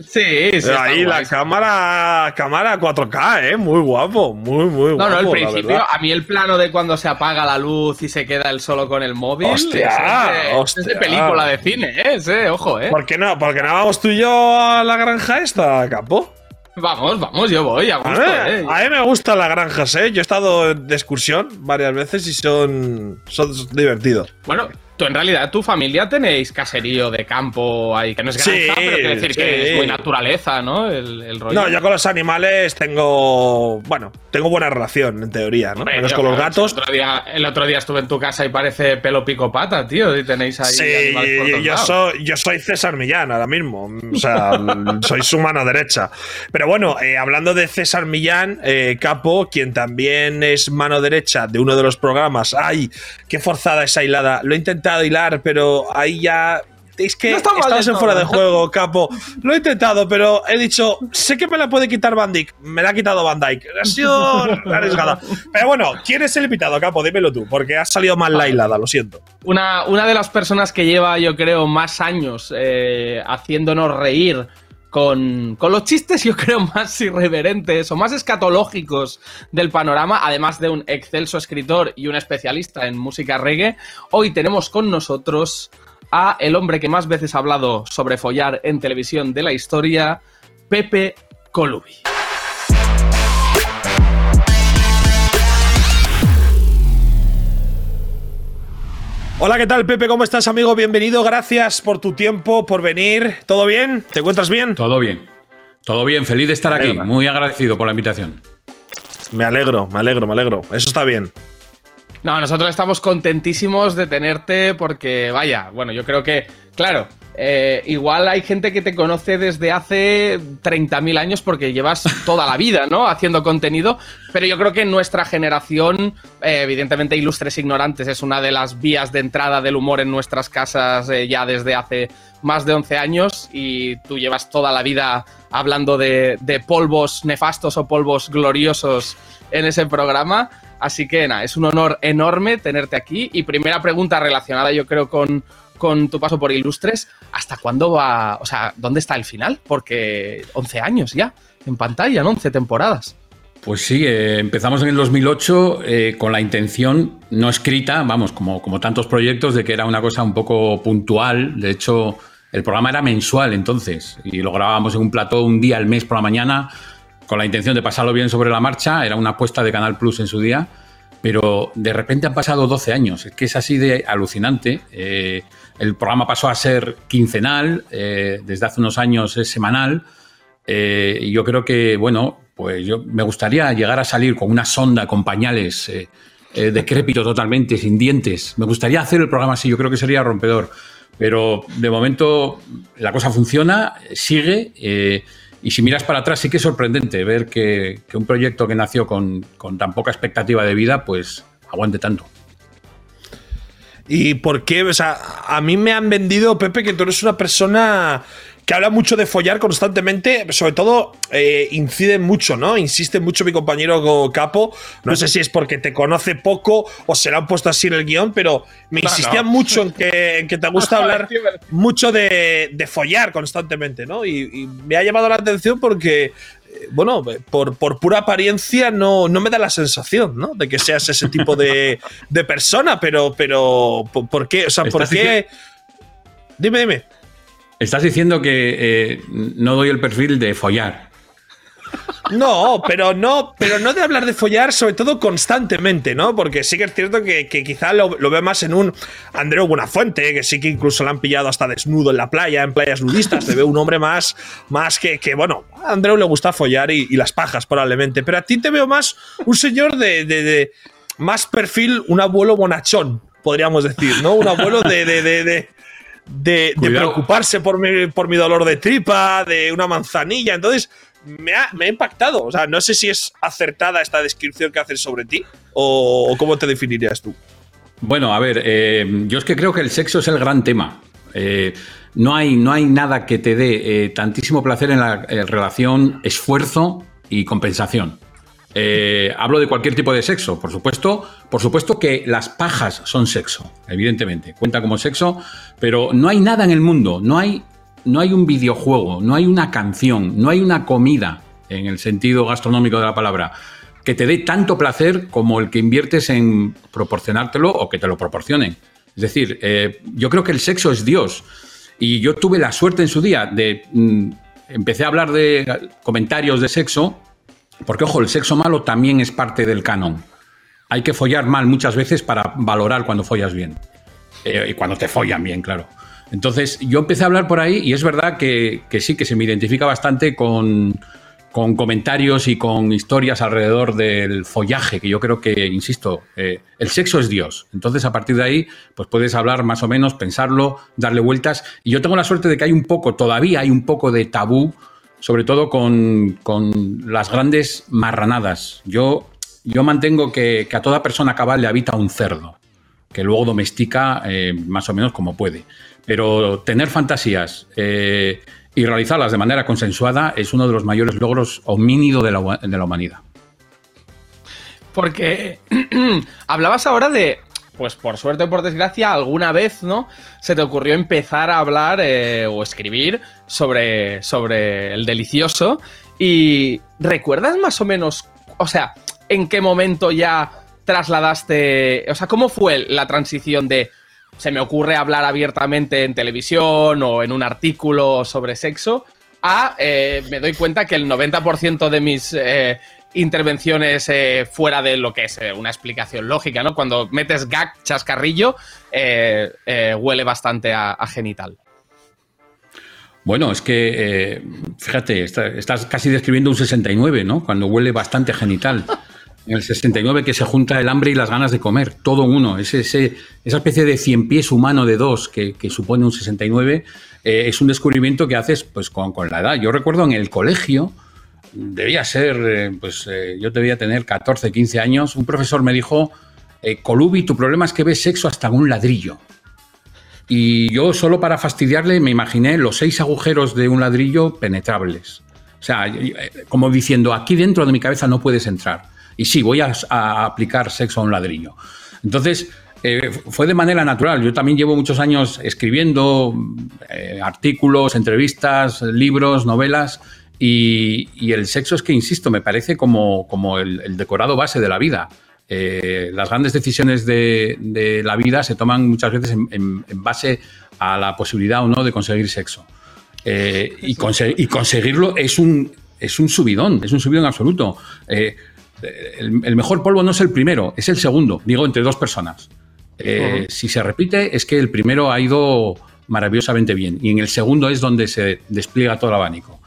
Sí, sí. Pero ahí la guay. cámara, cámara 4K, ¿eh? Muy guapo, muy, muy No, guapo. no, el la principio, a mí el plano de cuando se apaga la luz y se queda él solo con el móvil. Hostia, es de- hostia. Es de película de cine, ¿eh? Ese, ojo, ¿eh? ¿Por qué no? ¿Por qué no vamos tú y yo a la granja esta, capo? Vamos, vamos, yo voy, a gusto, ¿eh? a mí me gustan las granjas, ¿eh? Yo he estado de excursión varias veces y son, son divertidos. Bueno, tú en realidad, tu familia tenéis caserío de campo ahí, que no es granja, Sí, pero quiere decir que sí. es muy naturaleza, ¿no? El, el rollo. No, yo con los animales tengo. Bueno, tengo buena relación, en teoría, ¿no? Menos con los gatos. El otro, día, el otro día estuve en tu casa y parece pelo pico pata, tío. Y tenéis ahí. Sí, por yo soy, yo soy César Millán ahora mismo. O sea, soy su mano derecha. Pero bueno, eh, hablando de César Millán, eh, Capo, quien también es mano derecha de uno de los programas. ¡Ay! ¡Qué forzada esa hilada! Lo he intentado hilar, pero ahí ya. Es que No estamos en fuera de juego, Capo. Lo he intentado, pero he dicho, sé que me la puede quitar Van Dyke. Me la ha quitado Van Dyke. Ha sido arriesgada. Pero bueno, ¿quién es el invitado, Capo? Dímelo tú, porque ha salido mal la hilada, lo siento. Una, una de las personas que lleva, yo creo, más años eh, haciéndonos reír con, con los chistes, yo creo, más irreverentes o más escatológicos del panorama, además de un excelso escritor y un especialista en música reggae, hoy tenemos con nosotros a el hombre que más veces ha hablado sobre follar en televisión de la historia, Pepe Colubi. Hola, ¿qué tal, Pepe? ¿Cómo estás, amigo? Bienvenido. Gracias por tu tiempo, por venir. ¿Todo bien? ¿Te encuentras bien? Todo bien. Todo bien, feliz de estar aquí. Muy agradecido por la invitación. Me alegro, me alegro, me alegro. Eso está bien. No, nosotros estamos contentísimos de tenerte porque, vaya, bueno, yo creo que, claro, eh, igual hay gente que te conoce desde hace 30.000 años porque llevas toda la vida, ¿no? Haciendo contenido, pero yo creo que nuestra generación, eh, evidentemente Ilustres Ignorantes es una de las vías de entrada del humor en nuestras casas eh, ya desde hace más de 11 años y tú llevas toda la vida hablando de, de polvos nefastos o polvos gloriosos en ese programa. Así que nada, es un honor enorme tenerte aquí. Y primera pregunta relacionada, yo creo, con, con tu paso por Ilustres. ¿Hasta cuándo va? O sea, ¿dónde está el final? Porque 11 años ya en pantalla, ¿no? 11 temporadas. Pues sí, eh, empezamos en el 2008 eh, con la intención no escrita, vamos, como, como tantos proyectos, de que era una cosa un poco puntual. De hecho, el programa era mensual entonces y lo grabábamos en un plató un día al mes por la mañana con la intención de pasarlo bien sobre la marcha. Era una apuesta de Canal Plus en su día. Pero de repente han pasado 12 años. Es que es así de alucinante. Eh, el programa pasó a ser quincenal, eh, desde hace unos años es semanal. Eh, yo creo que, bueno, pues yo me gustaría llegar a salir con una sonda con pañales eh, eh, decrépito totalmente, sin dientes. Me gustaría hacer el programa así, yo creo que sería rompedor. Pero de momento la cosa funciona, sigue. y si miras para atrás, sí que es sorprendente ver que, un proyecto que nació con tan poca expectativa de vida, pues aguante tanto. ¿Y por qué? O sea, a mí me han vendido, Pepe, que tú eres una persona que habla mucho de follar constantemente, sobre todo eh, incide mucho, ¿no? Insiste mucho mi compañero Capo. No sé si es porque te conoce poco o se lo han puesto así en el guion, pero me No, insistía no. mucho en que, en que te gusta hablar mucho de, de follar constantemente, ¿no? Y, y me ha llamado la atención porque, bueno, por, por pura apariencia no, no me da la sensación, ¿no? De que seas ese tipo de, de persona, pero, pero, ¿por qué? O sea, ¿por qué? Dime, dime. Estás diciendo que eh, no doy el perfil de follar. No, pero no, pero no de hablar de follar, sobre todo constantemente, ¿no? Porque sí que es cierto que, quizá lo, lo, veo más en un Andreu Buenafuente, que sí que incluso lo han pillado hasta desnudo en la playa, en playas nudistas. Te veo un hombre más, más que, que bueno, a Andreu le gusta follar y, las pajas probablemente, pero a ti te veo más un señor de, de, más perfil, un abuelo bonachón, podríamos decir, ¿no? Un abuelo de, de, de, preocuparse por mi, por mi dolor de tripa, de una manzanilla. Entonces, me ha, impactado. O sea, no sé si es acertada esta descripción que haces sobre ti o, cómo te definirías tú. Bueno, a ver, eh, yo es que creo que el sexo es el gran tema. Eh, no, hay, no hay nada que te dé eh, tantísimo placer en la relación esfuerzo y compensación. hablo de cualquier tipo de sexo, por supuesto. Por supuesto que las pajas son sexo, evidentemente. Cuenta como sexo, pero no hay nada en el mundo, no hay no hay un videojuego, no hay una canción, no hay una comida, en el sentido gastronómico de la palabra, que te dé tanto placer como el que inviertes en proporcionártelo o que te lo proporcionen. Es decir, eh, yo creo que el sexo es Dios. Y yo tuve la suerte en su día de... Mm, empecé a hablar de comentarios de sexo, porque ojo, el sexo malo también es parte del canon. Hay que follar mal muchas veces para valorar cuando follas bien. Eh, y cuando te follan bien, claro. Entonces yo empecé a hablar por ahí y es verdad que, sí, que se me identifica bastante con, comentarios y con historias alrededor del follaje, que yo creo que, insisto, eh, el sexo es Dios. Entonces, a partir de ahí, pues puedes hablar más o menos, pensarlo, darle vueltas. Y yo tengo la suerte de que hay un poco, todavía hay un poco de tabú, sobre todo con, las grandes marranadas. Yo, yo mantengo que, a toda persona cabal le habita un cerdo, que luego domestica eh, más o menos como puede. Pero tener fantasías eh, y realizarlas de manera consensuada es uno de los mayores logros homínido de la, de la humanidad. Porque hablabas ahora de, pues por suerte o por desgracia, alguna vez, ¿no? Se te ocurrió empezar a hablar eh, o escribir sobre, sobre el delicioso. Y ¿recuerdas más o menos, o sea, en qué momento ya trasladaste, o sea, cómo fue la transición de se me ocurre hablar abiertamente en televisión o en un artículo sobre sexo, a eh, me doy cuenta que el 90% de mis eh, intervenciones eh, fuera de lo que es una explicación lógica, ¿no? Cuando metes gag, chascarrillo, huele bastante a, genital. Bueno, es que, fíjate, estás casi describiendo un 69, ¿no? Cuando huele bastante genital. En el 69 que se junta el hambre y las ganas de comer, todo uno. Esa especie de cien pies humano de dos que, supone un 69 eh, es un descubrimiento que haces pues, con, la edad. Yo recuerdo en el colegio, debía ser, eh, pues eh, yo debía tener 14, 15 años, un profesor me dijo, Colubi, tu problema es que ves sexo hasta en un ladrillo. Y yo solo para fastidiarle me imaginé los seis agujeros de un ladrillo penetrables. O sea, como diciendo, aquí dentro de mi cabeza no puedes entrar y sí, voy a, aplicar sexo a un ladrillo. Entonces, eh, fue de manera natural. Yo también llevo muchos años escribiendo eh, artículos, entrevistas, libros, novelas. Y, el sexo es que, insisto, me parece como, como el, decorado base de la vida. Eh, las grandes decisiones de, la vida se toman muchas veces en, base a la posibilidad o no de conseguir sexo. y, y, conseguirlo es un, es un subidón, es un subidón absoluto el, mejor polvo no es el primero, es el segundo, digo, entre dos personas. Eh, si se repite, es que el primero ha ido maravillosamente bien y en el segundo es donde se despliega todo el abanico.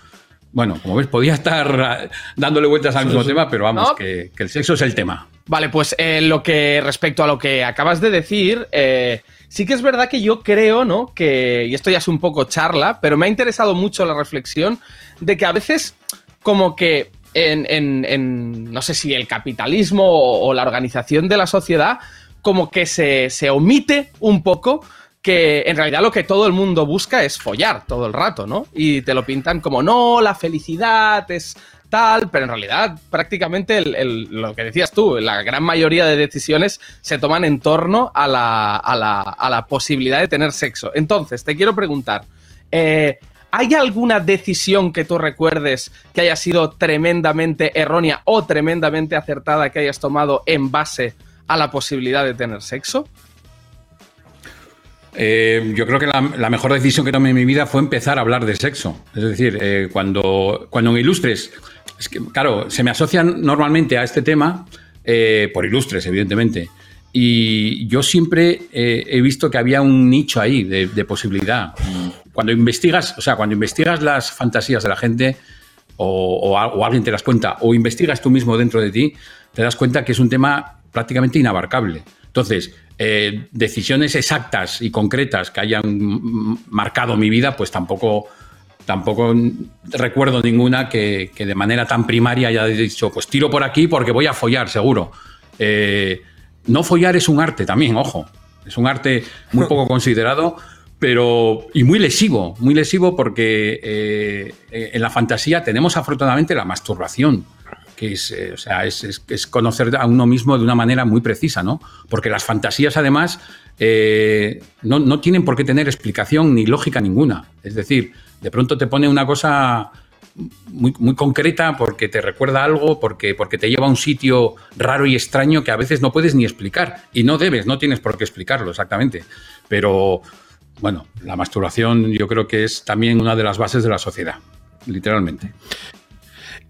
Bueno, como ves, podía estar dándole vueltas al mismo tema, pero vamos, que, el sexo es el tema. Vale, pues eh, lo que respecto a lo que acabas de decir, eh, sí que es verdad que yo creo, ¿no? Que, y esto ya es un poco charla, pero me ha interesado mucho la reflexión de que a veces como que en, no sé si el capitalismo o, la organización de la sociedad, como que se, omite un poco que en realidad lo que todo el mundo busca es follar todo el rato, ¿no? Y te lo pintan como, no, la felicidad es tal, pero en realidad prácticamente lo que decías tú, la gran mayoría de decisiones se toman en torno a la, a la posibilidad de tener sexo. Entonces, te quiero preguntar, eh, ¿Hay alguna decisión que tú recuerdes que haya sido tremendamente errónea o tremendamente acertada que hayas tomado en base a la posibilidad de tener sexo? eh, yo creo que la, mejor decisión que tomé en mi vida fue empezar a hablar de sexo. Es decir, eh, cuando, cuando en Ilustres, es que, claro, se me asocian normalmente a este tema, eh, por Ilustres, evidentemente. Y yo siempre he visto que había un nicho ahí de, posibilidad. Cuando investigas, o sea, cuando investigas las fantasías de la gente, o, o alguien te las cuenta, o investigas tú mismo dentro de ti, te das cuenta que es un tema prácticamente inabarcable. Entonces, eh, decisiones exactas y concretas que hayan marcado mi vida, pues tampoco, tampoco recuerdo ninguna que, de manera tan primaria haya dicho, pues tiro por aquí porque voy a follar, seguro. Eh, no follar es un arte también, ojo. Es un arte muy poco considerado, pero y muy lesivo, muy lesivo porque eh, en la fantasía tenemos afortunadamente la masturbación que es, eh, o sea, es, conocer a uno mismo de una manera muy precisa, ¿no? Porque las fantasías, además, eh, no, tienen por qué tener explicación ni lógica ninguna. Es decir, de pronto te pone una cosa muy, muy concreta porque te recuerda algo, porque, porque te lleva a un sitio raro y extraño que a veces no puedes ni explicar. Y no debes, no tienes por qué explicarlo exactamente. Pero, bueno, la masturbación yo creo que es también una de las bases de la sociedad, literalmente.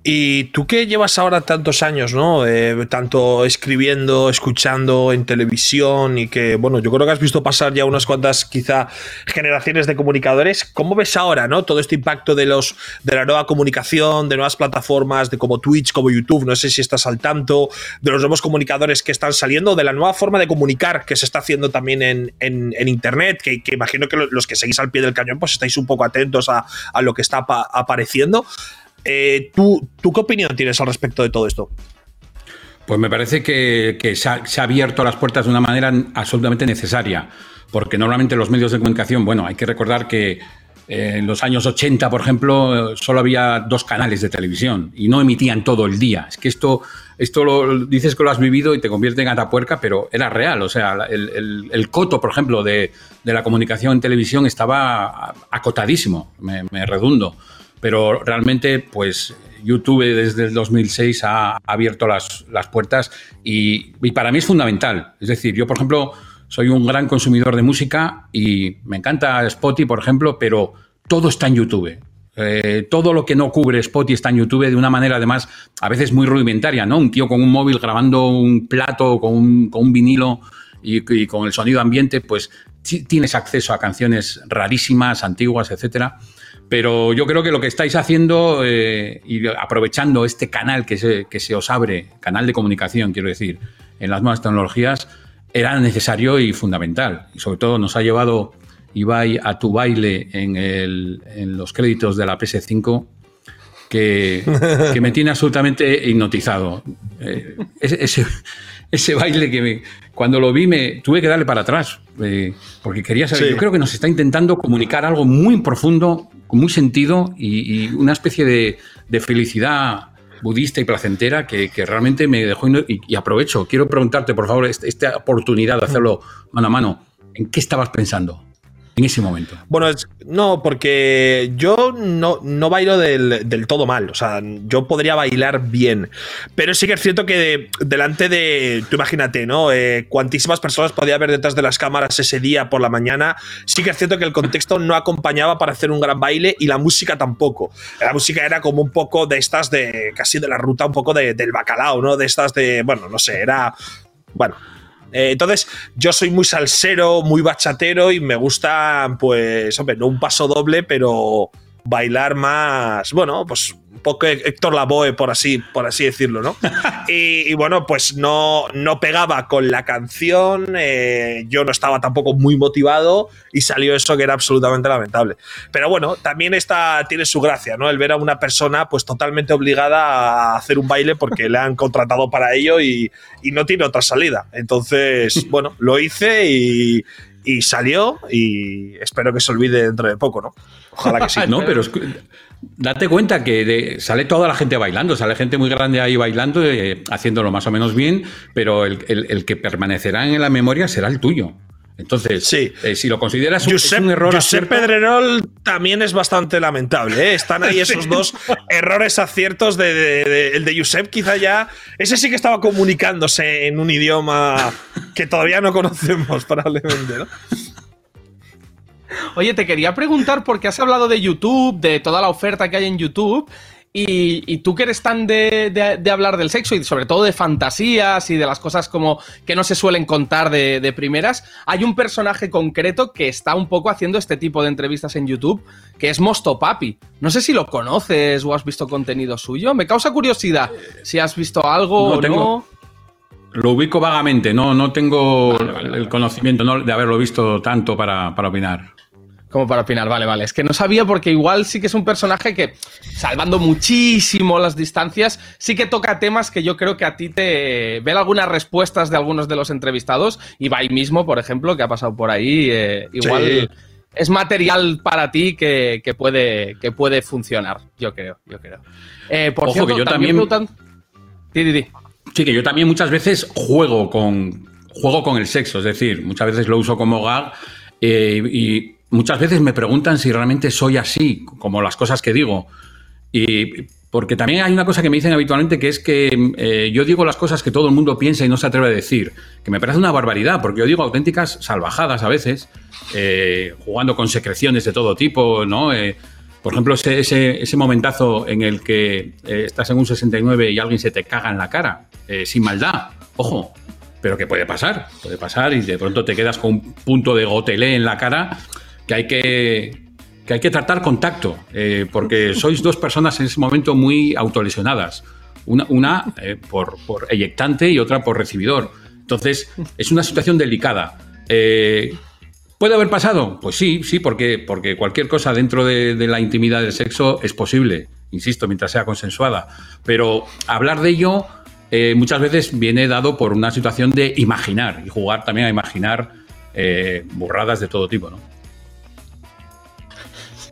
Y tú que llevas ahora tantos años, ¿no? Eh, tanto escribiendo, escuchando en televisión y que, bueno, yo creo que has visto pasar ya unas cuantas, quizá, generaciones de comunicadores. ¿Cómo ves ahora, ¿no? Todo este impacto de los de la nueva comunicación, de nuevas plataformas, de como Twitch, como YouTube, no sé si estás al tanto, de los nuevos comunicadores que están saliendo, de la nueva forma de comunicar que se está haciendo también en, en, Internet, que, imagino que los que seguís al pie del cañón, pues estáis un poco atentos a, a lo que está apareciendo. Eh, ¿tú, ¿Tú qué opinión tienes al respecto de todo esto? Pues me parece que, se, ha, abierto las puertas de una manera absolutamente necesaria, porque normalmente los medios de comunicación, bueno, hay que recordar que eh, en los años 80, por ejemplo, solo había dos canales de televisión y no emitían todo el día. Es que esto, esto lo dices que lo has vivido y te convierte en atapuerca, pero era real. O sea, el, coto, por ejemplo, de, la comunicación en televisión estaba acotadísimo, me redundo pero realmente pues YouTube desde el 2006 ha abierto las, puertas y, para mí es fundamental. Es decir, yo por ejemplo soy un gran consumidor de música y me encanta Spotify, por ejemplo, pero todo está en YouTube. Eh, todo lo que no cubre Spotify está en YouTube de una manera además a veces muy rudimentaria, ¿no? Un tío con un móvil grabando un plato con un, vinilo y, y, con el sonido ambiente, pues tienes acceso a canciones rarísimas, antiguas, etcétera. Pero yo creo que lo que estáis haciendo eh, y aprovechando este canal que se, que se os abre, canal de comunicación, quiero decir, en las nuevas tecnologías, era necesario y fundamental. Y sobre todo nos ha llevado Ibai a tu baile en, el, en los créditos de la PS5 que, que, me tiene absolutamente hipnotizado. Eh, ese, ese, baile que me, cuando lo vi me tuve que darle para atrás eh, porque quería saber. Yo creo que nos está intentando comunicar algo muy profundo, muy sentido y, una especie de, felicidad budista y placentera que, realmente me dejó y, aprovecho. Quiero preguntarte, por favor, esta oportunidad de hacerlo mano a mano. ¿En qué estabas pensando? En ese momento? Bueno, no, porque yo no, no bailo del, todo mal. O sea, yo podría bailar bien. Pero sí que es cierto que delante de. Tú imagínate, ¿no? Eh, cuantísimas personas podía haber detrás de las cámaras ese día por la mañana. Sí que es cierto que el contexto no acompañaba para hacer un gran baile y la música tampoco. La música era como un poco de estas de. casi de la ruta, un poco del bacalao, ¿no? De estas de. Bueno, no sé, era. Bueno, eh, entonces, yo soy muy salsero, muy bachatero y me gusta, pues, hombre, no un paso doble, pero bailar más, bueno, pues un poco Héctor Lavoe, por así, por así decirlo, ¿no? y, bueno, pues no, no pegaba con la canción, eh, yo no estaba tampoco muy motivado y salió eso que era absolutamente lamentable. Pero bueno, también está, tiene su gracia, ¿no? El ver a una persona pues totalmente obligada a hacer un baile porque le han contratado para ello y, y no tiene otra salida. Entonces, bueno, lo hice y, y salió y espero que se olvide dentro de poco, ¿no? Ojalá que sí. no, pero date cuenta que sale toda la gente bailando, sale gente muy grande ahí bailando, eh, haciéndolo más o menos bien, pero el, que permanecerá en la memoria será el tuyo. Entonces, sí. Eh, si lo consideras un, error Josep Pedrerol también es bastante lamentable. ¿eh? Están ahí esos dos errores aciertos de, el de Josep, quizá ya. Ese sí que estaba comunicándose en un idioma que todavía no conocemos, probablemente, ¿no? Oye, te quería preguntar porque has hablado de YouTube, de toda la oferta que hay en YouTube. Y, tú que eres tan de, hablar del sexo y sobre todo de fantasías y de las cosas como que no se suelen contar de, primeras, hay un personaje concreto que está un poco haciendo este tipo de entrevistas en YouTube, que es Mosto Papi. No sé si lo conoces o has visto contenido suyo. Me causa curiosidad si has visto algo o no. Lo ubico vagamente, no, no tengo el conocimiento de haberlo visto tanto para, para opinar. Como para opinar, vale, vale. Es que no sabía porque igual sí que es un personaje que, salvando muchísimo las distancias, sí que toca temas que yo creo que a ti te... Ver algunas respuestas de algunos de los entrevistados y va ahí mismo, por ejemplo, que ha pasado por ahí, eh, igual... Es material para ti que, puede, que puede funcionar, yo creo, yo creo. Eh, por Ojo, que yo también... Sí, que yo también muchas veces juego con, juego con el sexo, es decir, muchas veces lo uso como gag eh, y muchas veces me preguntan si realmente soy así, como las cosas que digo. Y porque también hay una cosa que me dicen habitualmente que es que eh, yo digo las cosas que todo el mundo piensa y no se atreve a decir, que me parece una barbaridad, porque yo digo auténticas salvajadas a veces, eh, jugando con secreciones de todo tipo, ¿no? Eh, por ejemplo, ese, ese, momentazo en el que estás en un 69 y alguien se te caga en la cara, sin maldad, ojo, pero que puede pasar, puede pasar y de pronto te quedas con un punto de gotelé en la cara que hay que, que, hay que tratar contacto, eh, porque sois dos personas en ese momento muy autolesionadas. Una, una eh, por, por, eyectante y otra por recibidor. Entonces, es una situación delicada. Eh, ¿Puede haber pasado? Pues sí, sí, porque, porque cualquier cosa dentro de, de, la intimidad del sexo es posible, insisto, mientras sea consensuada. Pero hablar de ello muchas veces viene dado por una situación de imaginar y jugar también a imaginar burradas de todo tipo, ¿no?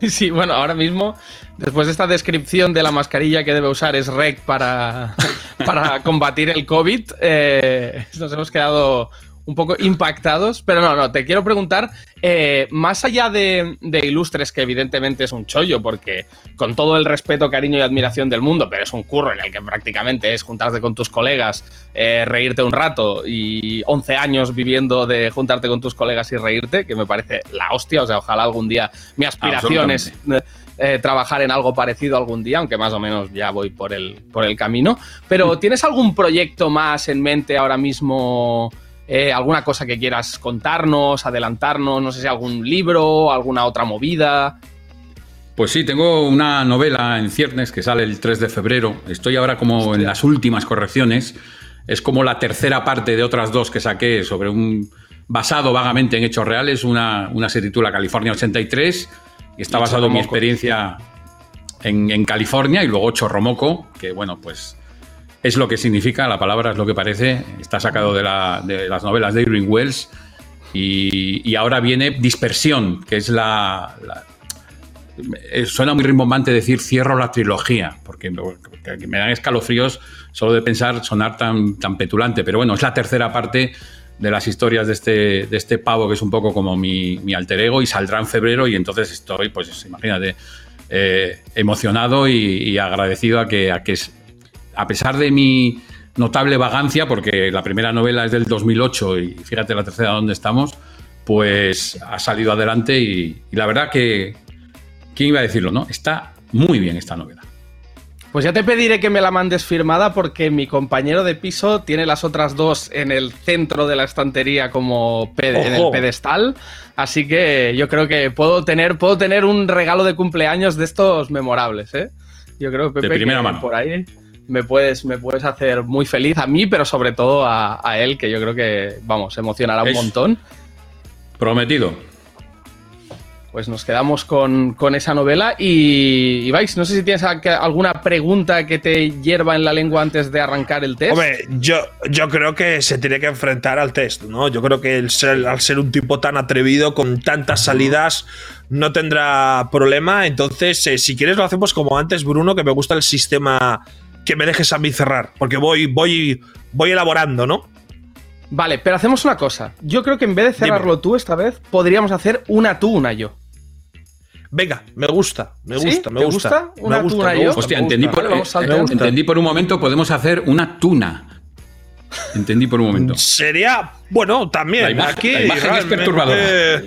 Sí, bueno, ahora mismo, después de esta descripción de la mascarilla que debe usar es REC para, para combatir el COVID, eh, nos hemos quedado un poco impactados, pero no, no, te quiero preguntar, eh, más allá de, Ilustres, que evidentemente es un chollo, porque con todo el respeto, cariño y admiración del mundo, pero es un curro en el que prácticamente es juntarte con tus colegas, eh, reírte un rato y 11 años viviendo de juntarte con tus colegas y reírte, que me parece la hostia, o sea, ojalá algún día mi aspiración es... Eh, trabajar en algo parecido algún día, aunque más o menos ya voy por el, por el camino. Pero, ¿tienes algún proyecto más en mente ahora mismo eh, alguna cosa que quieras contarnos, adelantarnos, no sé si algún libro, alguna otra movida. Pues sí, tengo una novela en ciernes que sale el 3 de febrero. Estoy ahora como en las últimas correcciones. Es como la tercera parte de otras dos que saqué sobre un basado vagamente en hechos reales. Una, una se titula California 83 y está basado en mi experiencia en, en, California y luego Chorromoco, que bueno, pues es lo que significa, la palabra es lo que parece, está sacado de, las novelas de Irving Wells y, ahora viene Dispersión, que es la, eh, suena muy rimbombante decir cierro la trilogía, porque me, dan escalofríos solo de pensar sonar tan, tan petulante, pero bueno, es la tercera parte de las historias de este, de este pavo que es un poco como mi, alter ego y saldrá en febrero y entonces estoy, pues imagínate, eh, emocionado y, agradecido a que, a que a pesar de mi notable vagancia, porque la primera novela es del 2008 y fíjate la tercera dónde estamos, pues ha salido adelante y, la verdad que, ¿quién iba a decirlo? no? Está muy bien esta novela. Pues ya te pediré que me la mandes firmada porque mi compañero de piso tiene las otras dos en el centro de la estantería como en el pedestal. Así que yo creo que puedo tener, puedo tener un regalo de cumpleaños de estos memorables, ¿eh? Yo creo que Pepe, de primera mano. por ahí me puedes, me puedes hacer muy feliz a mí, pero sobre todo a, él, que yo creo que, vamos, emocionará un montón. Prometido. Pues nos quedamos con, esa novela y, vais, no sé si tienes alguna pregunta que te hierva en la lengua antes de arrancar el test. Hombre, yo, yo creo que se tiene que enfrentar al test, ¿no? Yo creo que el ser, al ser un tipo tan atrevido, con tantas salidas, no tendrá problema. Entonces, eh, si quieres lo hacemos como antes, Bruno, que me gusta el sistema que me dejes a mí cerrar, porque voy, voy, voy elaborando, ¿no? Vale, pero hacemos una cosa. Yo creo que en vez de cerrarlo tú esta vez, podríamos hacer una tú, una yo. Venga, me gusta, me gusta, me gusta. Una tú, una yo. Hostia, entendí, por, entendí por un momento, podemos hacer una tuna. Entendí por un momento. Sería, bueno, también. La imagen, aquí es perturbadora.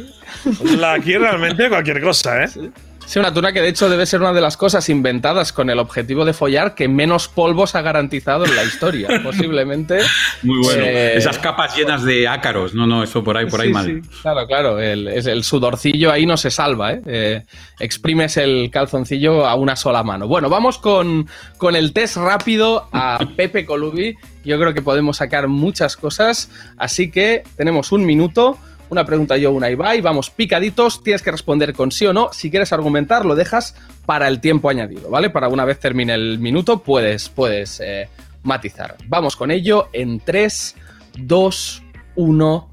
Aquí realmente cualquier cosa, ¿eh? Sí, una tuna que de hecho debe ser una de las cosas inventadas con el objetivo de follar que menos polvos ha garantizado en la historia. Posiblemente. Muy bueno. Eh, Esas capas llenas de ácaros. No, no, eso por ahí, por ahí mal. Claro, claro. El, el, sudorcillo ahí no se salva, ¿eh? ¿eh? Exprimes el calzoncillo a una sola mano. Bueno, vamos con, con el test rápido a Pepe Colubi. Yo creo que podemos sacar muchas cosas. Así que tenemos un minuto una pregunta yo, una Ibai, vamos picaditos, tienes que responder con sí o no. Si quieres argumentar, lo dejas para el tiempo añadido, ¿vale? Para una vez termine el minuto, puedes, puedes eh, matizar. Vamos con ello en 3, 2, 1.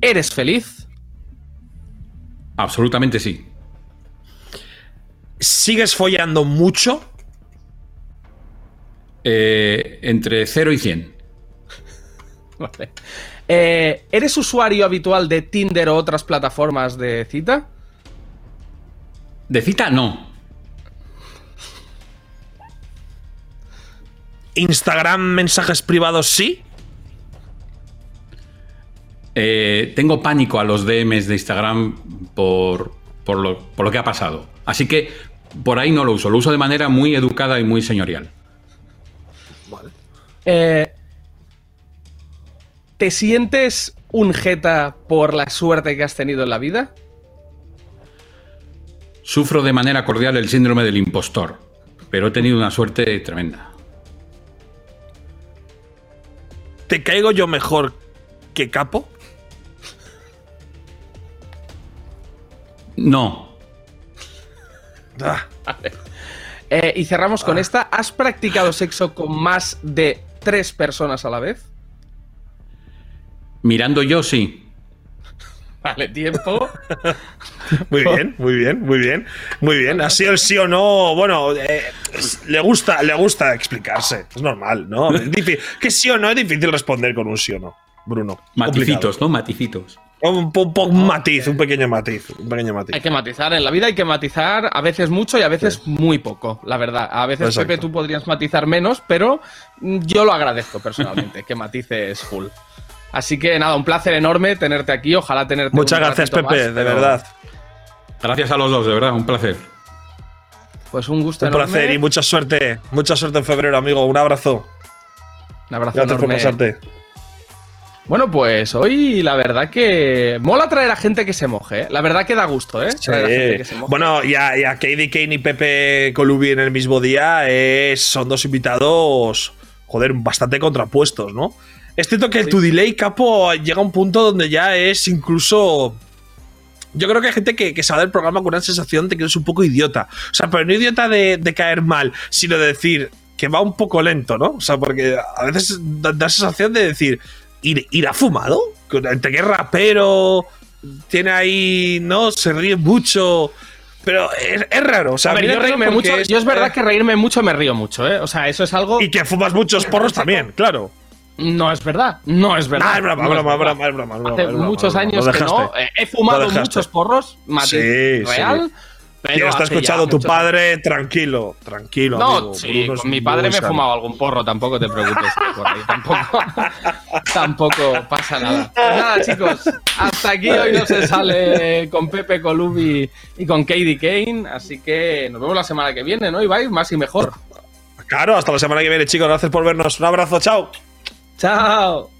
¿Eres feliz? Absolutamente sí. ¿Sigues follando mucho? Eh, entre 0 y 100. vale. Eh, ¿Eres usuario habitual de Tinder o otras plataformas de cita? De cita no. Instagram, mensajes privados sí. Eh, tengo pánico a los DMs de Instagram por, por, lo, por lo que ha pasado. Así que por ahí no lo uso. Lo uso de manera muy educada y muy señorial. Vale. Eh, ¿Te sientes un jeta por la suerte que has tenido en la vida? Sufro de manera cordial el síndrome del impostor, pero he tenido una suerte tremenda. ¿Te caigo yo mejor que Capo? No. Ah. Eh, y cerramos con ah. esta. ¿Has practicado sexo con más de tres personas a la vez? Mirando yo, sí. Vale, tiempo. muy bien, muy bien, muy bien. Muy bien. Ha sido el sí o no. Bueno, eh, le gusta, le gusta explicarse. Es normal, ¿no? que sí o no es difícil responder con un sí o no, Bruno. Maticitos, ¿no? Maticitos. Un, un, matiz, un pequeño matiz, un pequeño matiz. Hay que matizar en la vida, hay que matizar a veces mucho y a veces muy poco, la verdad. A veces, Pepe, tú podrías matizar menos, pero yo lo agradezco personalmente, que matices full. Así que nada, un placer enorme tenerte aquí. Ojalá tenerte. Muchas gracias, Pepe, de verdad. Gracias a los dos, de verdad, un placer. Pues un gusto un placer y mucha suerte. Mucha suerte en febrero, amigo. Un abrazo. Un abrazo Gracias por pasarte. Bueno, pues hoy la verdad que mola traer a gente que se moje. ¿eh? La verdad que da gusto, ¿eh? Bueno, y a, y a Katie Kane y Pepe Colubi en el mismo día son dos invitados, joder, bastante contrapuestos, ¿no? Es cierto que tu delay, capo, llega a un punto donde ya es incluso. Yo creo que hay gente que, se va del programa con una sensación de que eres un poco idiota. O sea, pero no idiota de, caer mal, sino de decir que va un poco lento, ¿no? O sea, porque a veces da, la sensación de decir, ¿ir, ha fumado? Entre que es rapero, tiene ahí, ¿no? Se ríe mucho. Pero es, raro. O sea, yo, reírme mucho, yo es verdad que reírme mucho me río mucho, ¿eh? O sea, eso es algo. Y que fumas muchos porros también, claro. No es verdad, no es verdad. Ah, es broma, broma, broma, broma, Hace muchos años que no. Eh, he fumado muchos porros, sí, real. Sí. Pero está escuchado tu padre, tranquilo, tranquilo. No, sí, con mi padre me he fumado algún porro, tampoco te preocupes. por ahí, tampoco, tampoco pasa nada. Pues nada, chicos, hasta aquí hoy no se sale con Pepe Colubi y con Katie Kane, así que nos vemos la semana que viene, ¿no? Y vais más y mejor. Claro, hasta la semana que viene, chicos. Gracias por vernos. Un abrazo, chao. Chao.